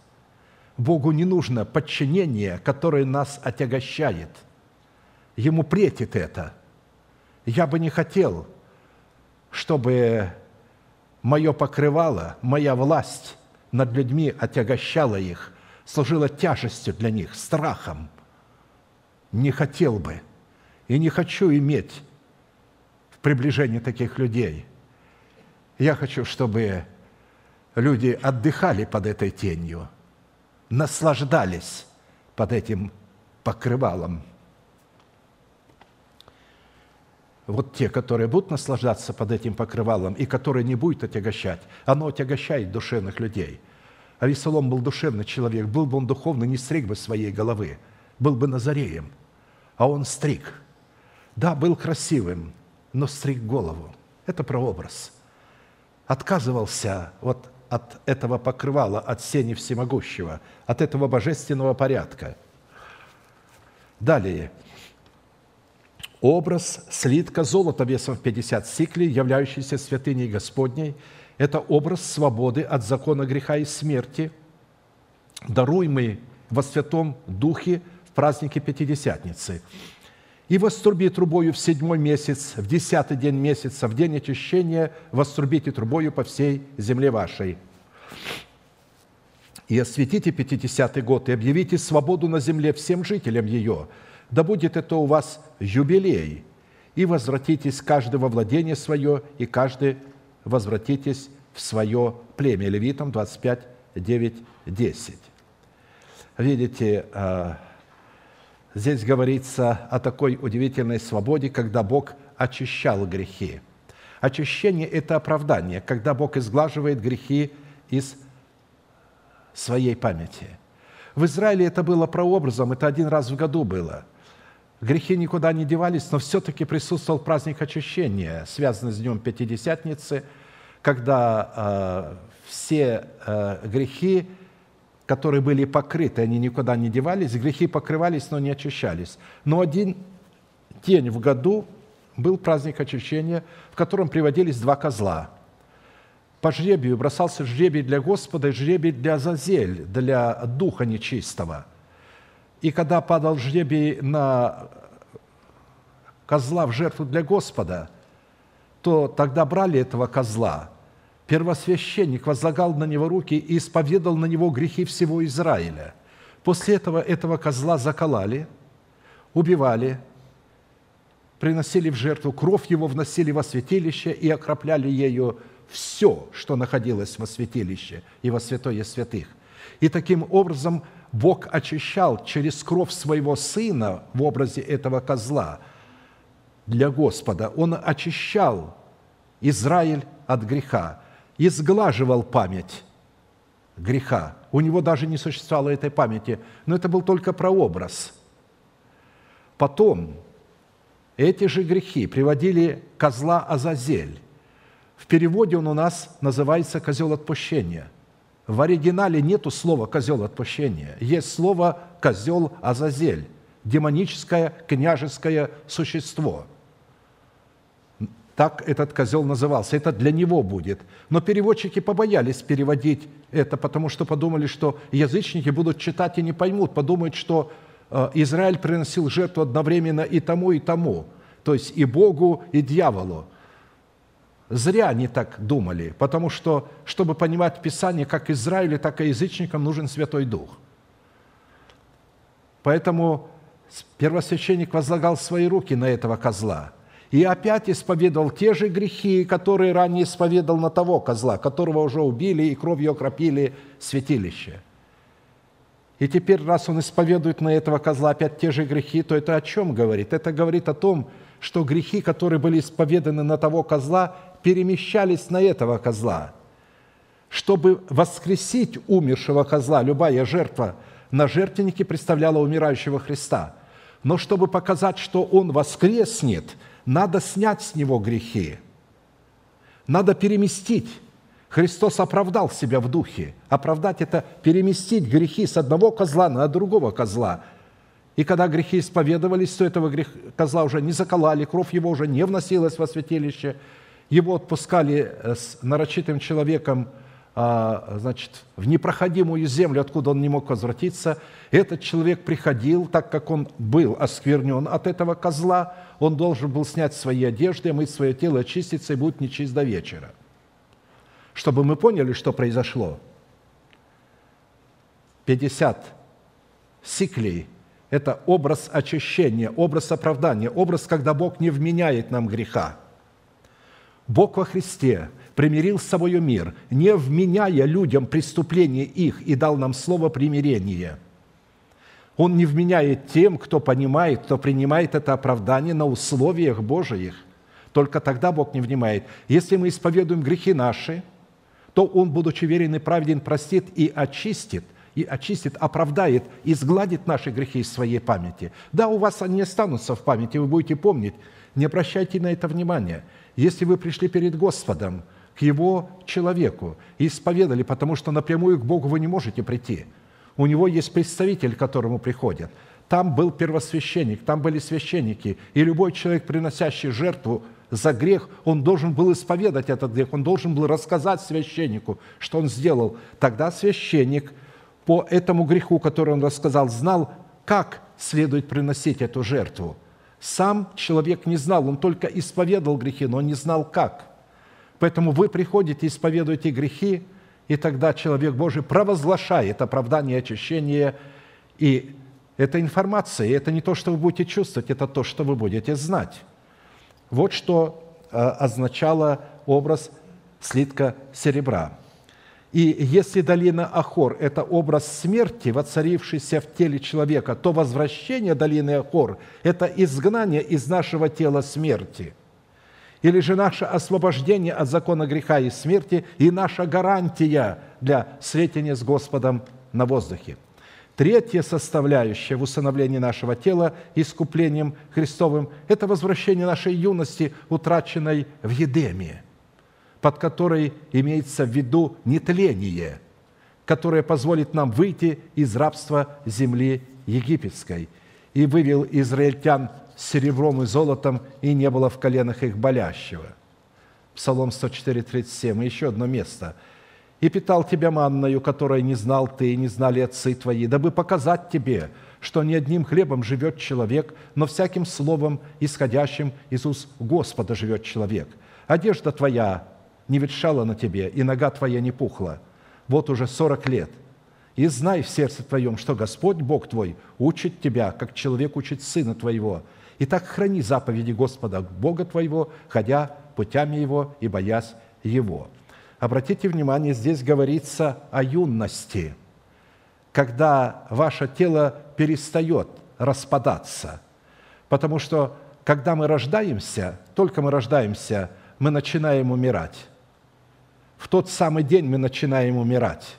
Богу не нужно подчинение, которое нас отягощает. Ему претит это. Я бы не хотел, чтобы мое покрывало, моя власть над людьми отягощала их, служила тяжестью для них, страхом. Не хотел бы и не хочу иметь в приближении таких людей. Я хочу, чтобы люди отдыхали под этой тенью, наслаждались под этим покрывалом – вот те, которые будут наслаждаться под этим покрывалом и которые не будут отягощать, оно отягощает душевных людей. А Весолом был душевный человек, был бы он духовный, не стриг бы своей головы, был бы Назареем, а он стриг. Да, был красивым, но стриг голову. Это прообраз. Отказывался вот от этого покрывала, от сени всемогущего, от этого божественного порядка. Далее – Образ слитка золота весом в 50 сиклей, являющийся святыней Господней, это образ свободы от закона греха и смерти, даруемый во Святом Духе в празднике Пятидесятницы. И воструби трубою в седьмой месяц, в десятый день месяца, в день очищения, вострубите трубою по всей земле вашей. И осветите пятидесятый год, и объявите свободу на земле всем жителям ее. Да будет это у вас юбилей, и возвратитесь каждый во владение свое, и каждый возвратитесь в свое племя. Левитам 25, 9, 10. Видите, а, здесь говорится о такой удивительной свободе, когда Бог очищал грехи. Очищение – это оправдание, когда Бог изглаживает грехи из своей памяти. В Израиле это было прообразом, это один раз в году было. Грехи никуда не девались, но все-таки присутствовал праздник очищения, связанный с Днем Пятидесятницы, когда э, все э, грехи которые были покрыты, они никуда не девались, грехи покрывались, но не очищались. Но один день в году был праздник очищения, в котором приводились два козла. По жребию бросался жребий для Господа и жребий для Зазель, для духа нечистого. И когда падал жребий на козла в жертву для Господа, то тогда брали этого козла – первосвященник возлагал на него руки и исповедал на него грехи всего Израиля. После этого этого козла заколали, убивали, приносили в жертву, кровь его вносили во святилище и окропляли ею все, что находилось во святилище и во святое святых. И таким образом Бог очищал через кровь своего Сына в образе этого козла для Господа. Он очищал Израиль от греха изглаживал память греха. У него даже не существовало этой памяти, но это был только прообраз. Потом эти же грехи приводили козла Азазель. В переводе он у нас называется «козел отпущения». В оригинале нету слова «козел отпущения». Есть слово «козел Азазель», демоническое княжеское существо – так этот козел назывался. Это для него будет. Но переводчики побоялись переводить это, потому что подумали, что язычники будут читать и не поймут, подумают, что э, Израиль приносил жертву одновременно и тому, и тому, то есть и Богу, и дьяволу. Зря они так думали, потому что, чтобы понимать Писание как Израилю, так и язычникам, нужен Святой Дух. Поэтому первосвященник возлагал свои руки на этого козла – и опять исповедовал те же грехи, которые ранее исповедовал на того козла, которого уже убили и кровью окропили святилище. И теперь, раз он исповедует на этого козла опять те же грехи, то это о чем говорит? Это говорит о том, что грехи, которые были исповеданы на того козла, перемещались на этого козла. Чтобы воскресить умершего козла, любая жертва на жертвеннике представляла умирающего Христа. Но чтобы показать, что он воскреснет – надо снять с него грехи, надо переместить. Христос оправдал себя в духе. Оправдать – это переместить грехи с одного козла на другого козла. И когда грехи исповедовались, то этого грех, козла уже не заколали, кровь его уже не вносилась во святилище. Его отпускали э, с нарочитым человеком – значит, в непроходимую землю, откуда он не мог возвратиться. Этот человек приходил, так как он был осквернен от этого козла, он должен был снять свои одежды, мыть свое тело, очиститься и будет нечист до вечера. Чтобы мы поняли, что произошло. 50 сиклей – это образ очищения, образ оправдания, образ, когда Бог не вменяет нам греха. Бог во Христе – примирил с собой мир, не вменяя людям преступления их и дал нам слово примирения. Он не вменяет тем, кто понимает, кто принимает это оправдание на условиях Божиих. Только тогда Бог не внимает. Если мы исповедуем грехи наши, то Он, будучи верен и праведен, простит и очистит, и очистит, оправдает и сгладит наши грехи из своей памяти. Да, у вас они останутся в памяти, вы будете помнить. Не обращайте на это внимания. Если вы пришли перед Господом, к Его человеку исповедали, потому что напрямую к Богу вы не можете прийти. У Него есть представитель, к которому приходят. Там был первосвященник, там были священники, и любой человек, приносящий жертву за грех, он должен был исповедать этот грех, он должен был рассказать священнику, что он сделал. Тогда священник по этому греху, который он рассказал, знал, как следует приносить эту жертву. Сам человек не знал, он только исповедовал грехи, но он не знал как. Поэтому вы приходите, исповедуете грехи, и тогда человек Божий провозглашает оправдание, очищение. И это информация, и это не то, что вы будете чувствовать, это то, что вы будете знать. Вот что э, означало образ слитка серебра. И если долина Ахор – это образ смерти, воцарившийся в теле человека, то возвращение долины Ахор – это изгнание из нашего тела смерти. Или же наше освобождение от закона греха и смерти и наша гарантия для встретения с Господом на воздухе. Третья составляющая в усыновлении нашего тела искуплением Христовым – это возвращение нашей юности, утраченной в Едеме – под которой имеется в виду нетление, которое позволит нам выйти из рабства земли египетской. И вывел израильтян серебром и золотом, и не было в коленах их болящего. Псалом 104, 37. И еще одно место. «И питал тебя манною, которой не знал ты, и не знали отцы твои, дабы показать тебе, что не одним хлебом живет человек, но всяким словом, исходящим из уст Господа живет человек. Одежда твоя не ветшала на тебе, и нога твоя не пухла. Вот уже сорок лет. И знай в сердце твоем, что Господь, Бог твой, учит тебя, как человек учит сына твоего. И так храни заповеди Господа, Бога твоего, ходя путями Его и боясь Его». Обратите внимание, здесь говорится о юности, когда ваше тело перестает распадаться. Потому что, когда мы рождаемся, только мы рождаемся, мы начинаем умирать в тот самый день мы начинаем умирать.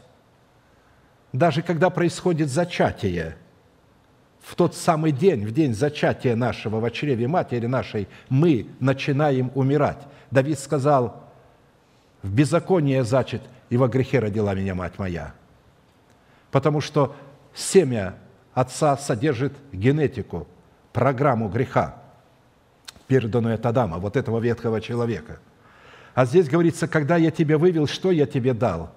Даже когда происходит зачатие, в тот самый день, в день зачатия нашего в чреве матери нашей, мы начинаем умирать. Давид сказал, в беззаконие зачат, и во грехе родила меня мать моя. Потому что семя отца содержит генетику, программу греха, переданную от Адама, вот этого ветхого человека – а здесь говорится, когда я тебя вывел, что я тебе дал?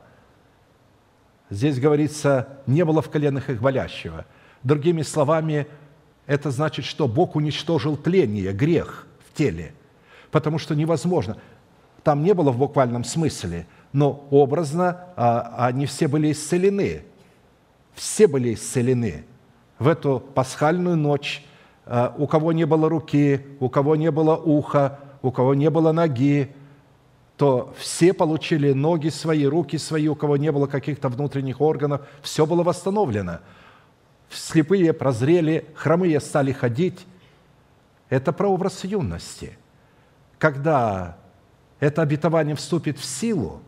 Здесь говорится, не было в коленах их болящего. Другими словами, это значит, что Бог уничтожил тление, грех в теле, потому что невозможно. Там не было в буквальном смысле, но образно а, они все были исцелены. Все были исцелены. В эту пасхальную ночь а, у кого не было руки, у кого не было уха, у кого не было ноги, то все получили ноги свои, руки свои, у кого не было каких-то внутренних органов, все было восстановлено. Слепые прозрели, хромые стали ходить. Это прообраз юности. Когда это обетование вступит в силу,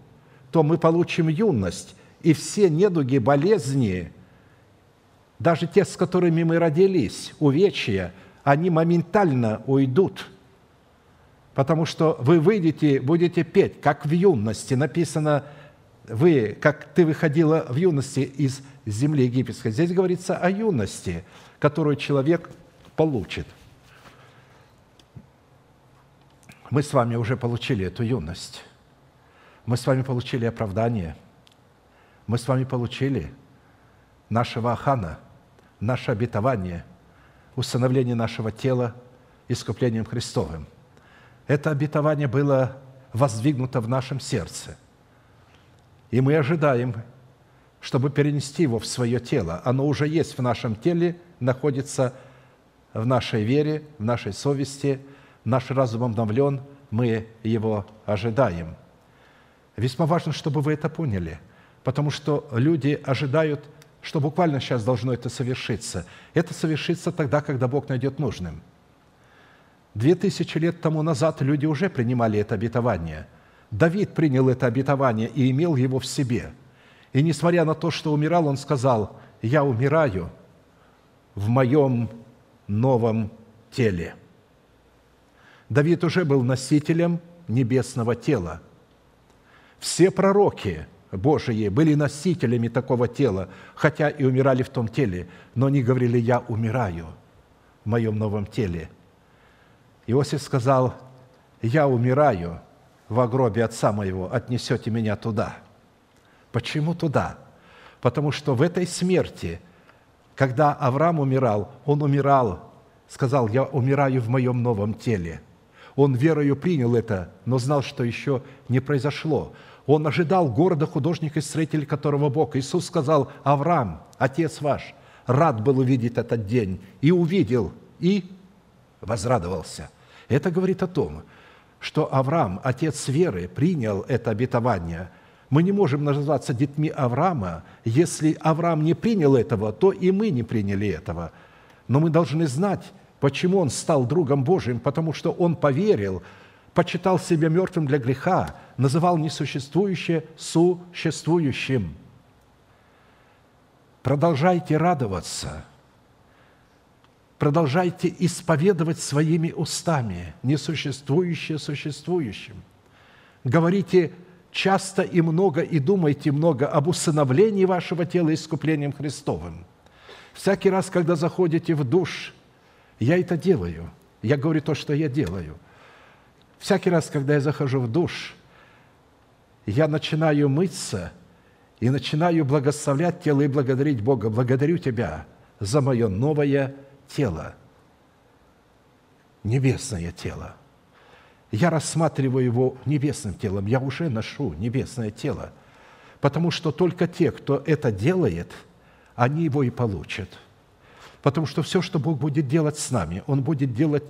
то мы получим юность, и все недуги, болезни, даже те, с которыми мы родились, увечья, они моментально уйдут – потому что вы выйдете, будете петь, как в юности. Написано, вы, как ты выходила в юности из земли египетской. Здесь говорится о юности, которую человек получит. Мы с вами уже получили эту юность. Мы с вами получили оправдание. Мы с вами получили нашего Ахана, наше обетование, установление нашего тела искуплением Христовым – это обетование было воздвигнуто в нашем сердце. И мы ожидаем, чтобы перенести его в свое тело. Оно уже есть в нашем теле, находится в нашей вере, в нашей совести, наш разум обновлен, мы его ожидаем. Весьма важно, чтобы вы это поняли, потому что люди ожидают, что буквально сейчас должно это совершиться. Это совершится тогда, когда Бог найдет нужным – Две тысячи лет тому назад люди уже принимали это обетование. Давид принял это обетование и имел его в себе. И несмотря на то, что умирал, он сказал, «Я умираю в моем новом теле». Давид уже был носителем небесного тела. Все пророки Божии были носителями такого тела, хотя и умирали в том теле, но они говорили, «Я умираю в моем новом теле». Иосиф сказал, «Я умираю в гробе отца моего, отнесете меня туда». Почему туда? Потому что в этой смерти, когда Авраам умирал, он умирал сказал, я умираю в моем новом теле. Он верою принял это, но знал, что еще не произошло. Он ожидал города художника и строителя, которого Бог. Иисус сказал, Авраам, отец ваш, рад был увидеть этот день. И увидел, и возрадовался. Это говорит о том, что Авраам, отец веры, принял это обетование. Мы не можем называться детьми Авраама. Если Авраам не принял этого, то и мы не приняли этого. Но мы должны знать, почему он стал другом Божьим, потому что он поверил, почитал себя мертвым для греха, называл несуществующее существующим. Продолжайте радоваться – продолжайте исповедовать своими устами несуществующее существующим. Говорите часто и много и думайте много об усыновлении вашего тела искуплением Христовым. Всякий раз, когда заходите в душ, я это делаю. Я говорю то, что я делаю. Всякий раз, когда я захожу в душ, я начинаю мыться и начинаю благословлять тело и благодарить Бога. Благодарю Тебя за мое новое тело, небесное тело. Я рассматриваю его небесным телом, я уже ношу небесное тело, потому что только те, кто это делает, они его и получат. Потому что все, что Бог будет делать с нами, Он будет делать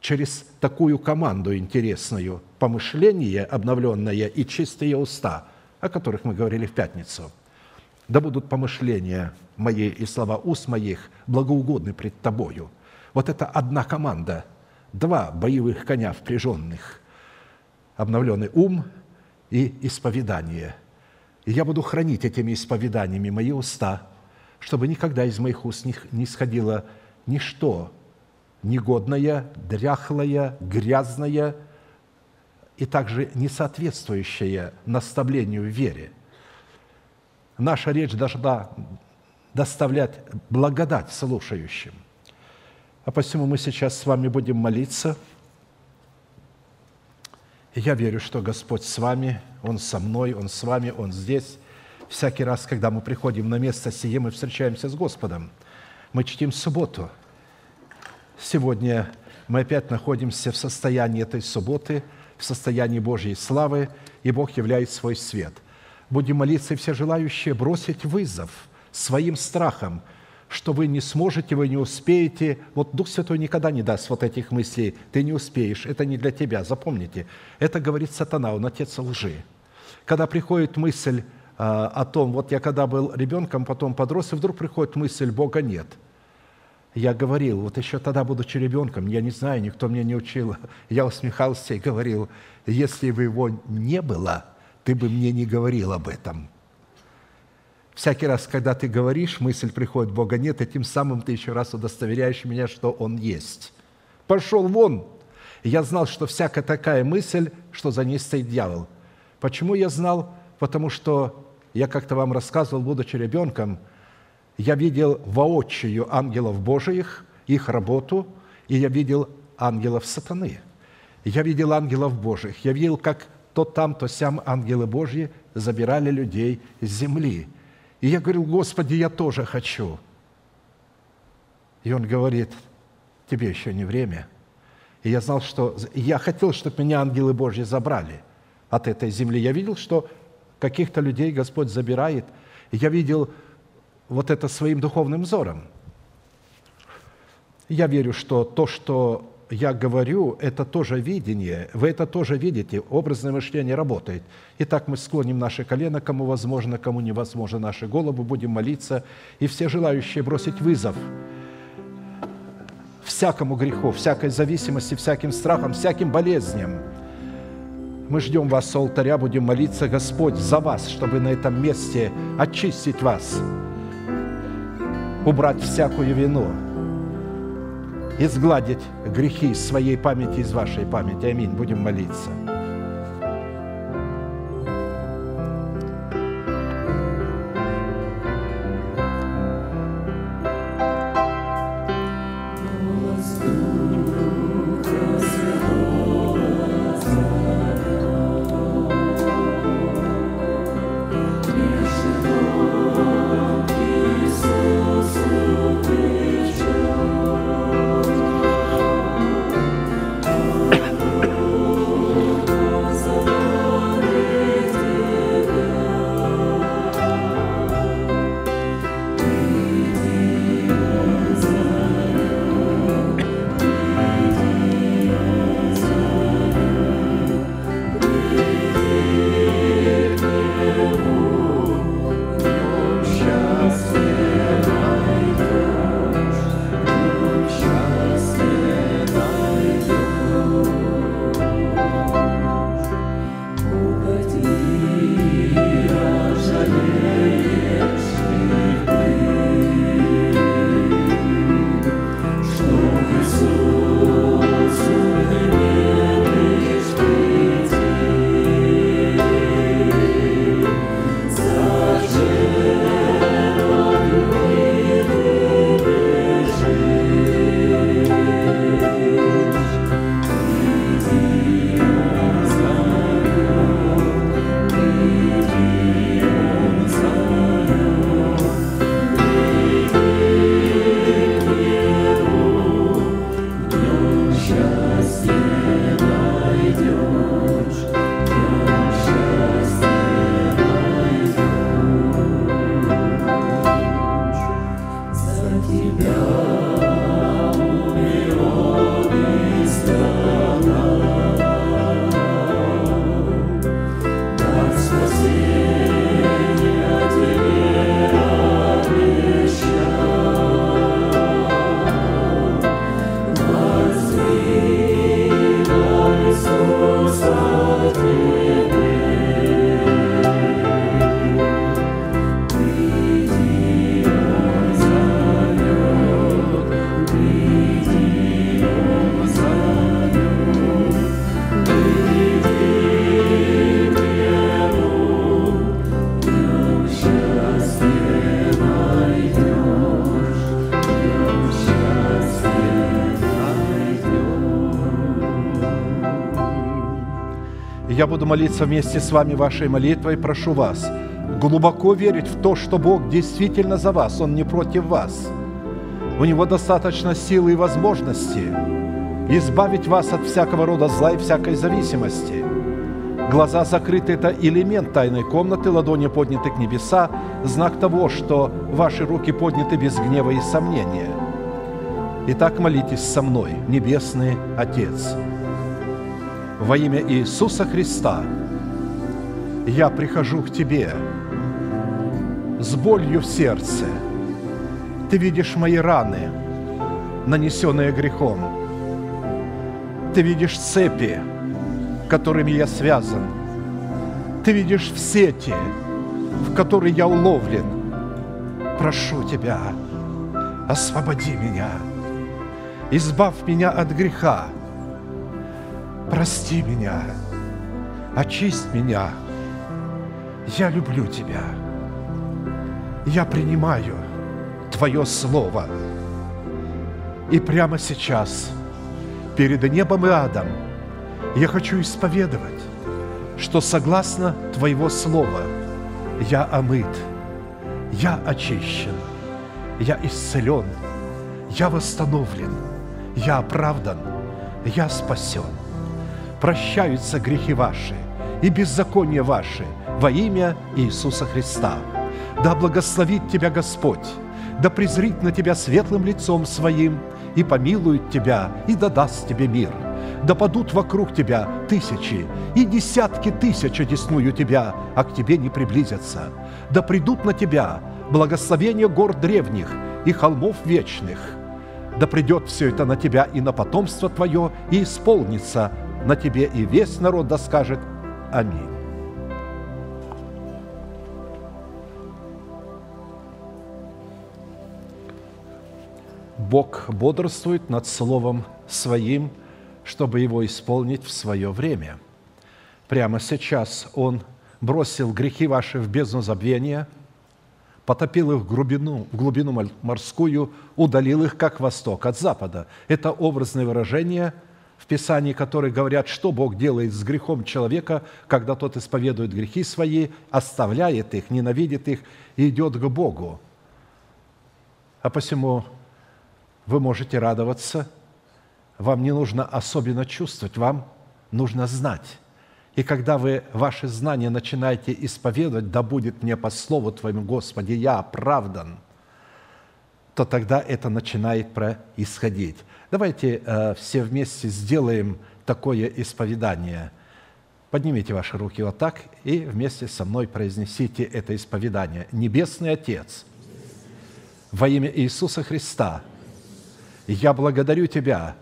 через такую команду интересную, помышление обновленное и чистые уста, о которых мы говорили в пятницу – да будут помышления мои и слова уст моих благоугодны пред Тобою». Вот это одна команда, два боевых коня впряженных, обновленный ум и исповедание. И я буду хранить этими исповеданиями мои уста, чтобы никогда из моих уст не сходило ничто негодное, дряхлое, грязное и также не соответствующее наставлению в вере – наша речь должна доставлять благодать слушающим. А посему мы сейчас с вами будем молиться. я верю, что Господь с вами, Он со мной, Он с вами, Он здесь. Всякий раз, когда мы приходим на место сие, мы встречаемся с Господом. Мы чтим субботу. Сегодня мы опять находимся в состоянии этой субботы, в состоянии Божьей славы, и Бог являет свой свет – Будем молиться, все желающие бросить вызов своим страхам, что вы не сможете, вы не успеете. Вот Дух Святой никогда не даст вот этих мыслей. Ты не успеешь, это не для тебя. Запомните, это говорит сатана, он отец лжи. Когда приходит мысль а, о том, вот я когда был ребенком, потом подрос, и вдруг приходит мысль, Бога нет. Я говорил, вот еще тогда, будучи ребенком, я не знаю, никто меня не учил, я усмехался и говорил, если бы его не было – ты бы мне не говорил об этом. Всякий раз, когда ты говоришь, мысль приходит, Бога нет, и тем самым ты еще раз удостоверяешь меня, что Он есть. Пошел вон! я знал, что всякая такая мысль, что за ней стоит дьявол. Почему я знал? Потому что я как-то вам рассказывал, будучи ребенком, я видел воочию ангелов Божиих, их работу, и я видел ангелов сатаны. Я видел ангелов Божьих. Я видел, как то там, то сям ангелы Божьи забирали людей с земли. И я говорил, Господи, я тоже хочу. И он говорит, тебе еще не время. И я знал, что... Я хотел, чтобы меня ангелы Божьи забрали от этой земли. Я видел, что каких-то людей Господь забирает. Я видел вот это своим духовным взором. Я верю, что то, что я говорю, это тоже видение, вы это тоже видите, образное мышление работает. Итак, мы склоним наши колено, кому возможно, кому невозможно, наши головы, будем молиться, и все желающие бросить вызов всякому греху, всякой зависимости, всяким страхам, всяким болезням. Мы ждем вас с алтаря, будем молиться, Господь, за вас, чтобы на этом месте очистить вас, убрать всякую вину, изгладить грехи из своей памяти, из вашей памяти. Аминь. Будем молиться. Буду молиться вместе с вами вашей молитвой. Прошу вас глубоко верить в то, что Бог действительно за вас, Он не против вас. У Него достаточно силы и возможности избавить вас от всякого рода зла и всякой зависимости. Глаза закрыты – это элемент тайной комнаты, ладони подняты к небеса, знак того, что ваши руки подняты без гнева и сомнения. Итак, молитесь со мной, Небесный Отец. Во имя Иисуса Христа я прихожу к Тебе с болью в сердце. Ты видишь мои раны, нанесенные грехом. Ты видишь цепи, которыми я связан. Ты видишь в сети, в которой я уловлен. Прошу Тебя, освободи меня, избавь меня от греха, прости меня, очисть меня. Я люблю Тебя. Я принимаю Твое Слово. И прямо сейчас, перед небом и адом, я хочу исповедовать, что согласно Твоего Слова я омыт, я очищен, я исцелен, я восстановлен, я оправдан, я спасен. Прощаются грехи ваши и беззакония ваши во имя Иисуса Христа. Да благословит тебя Господь, да презрит на тебя светлым лицом своим и помилует тебя и дадаст тебе мир. Да падут вокруг тебя тысячи и десятки тысяч одесную тебя, а к тебе не приблизятся. Да придут на тебя благословения гор древних и холмов вечных. Да придет все это на тебя и на потомство твое, и исполнится на тебе, и весь народ да скажет Аминь. Бог бодрствует над Словом Своим, чтобы его исполнить в свое время. Прямо сейчас Он бросил грехи ваши в бездну забвения, потопил их в глубину, в глубину морскую, удалил их, как восток от запада. Это образное выражение в Писании, которые говорят, что Бог делает с грехом человека, когда тот исповедует грехи свои, оставляет их, ненавидит их и идет к Богу. А посему вы можете радоваться, вам не нужно особенно чувствовать, вам нужно знать. И когда вы ваши знания начинаете исповедовать, да будет мне по слову Твоему, Господи, я оправдан, то тогда это начинает происходить. Давайте э, все вместе сделаем такое исповедание. Поднимите ваши руки вот так и вместе со мной произнесите это исповедание. Небесный Отец, во имя Иисуса Христа – я благодарю Тебя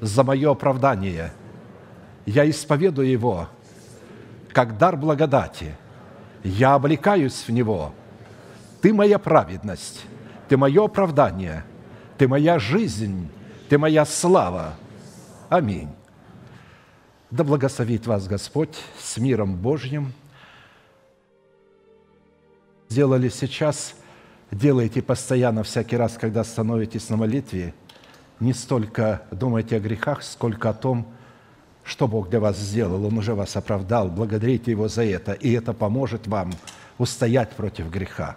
за мое оправдание. Я исповедую его как дар благодати. Я облекаюсь в него. Ты моя праведность, Ты мое оправдание, Ты моя жизнь, Ты моя слава. Аминь. Да благословит вас Господь с миром Божьим. Сделали сейчас, делайте постоянно, всякий раз, когда становитесь на молитве – не столько думайте о грехах, сколько о том, что Бог для вас сделал. Он уже вас оправдал. Благодарите Его за это, и это поможет вам устоять против греха.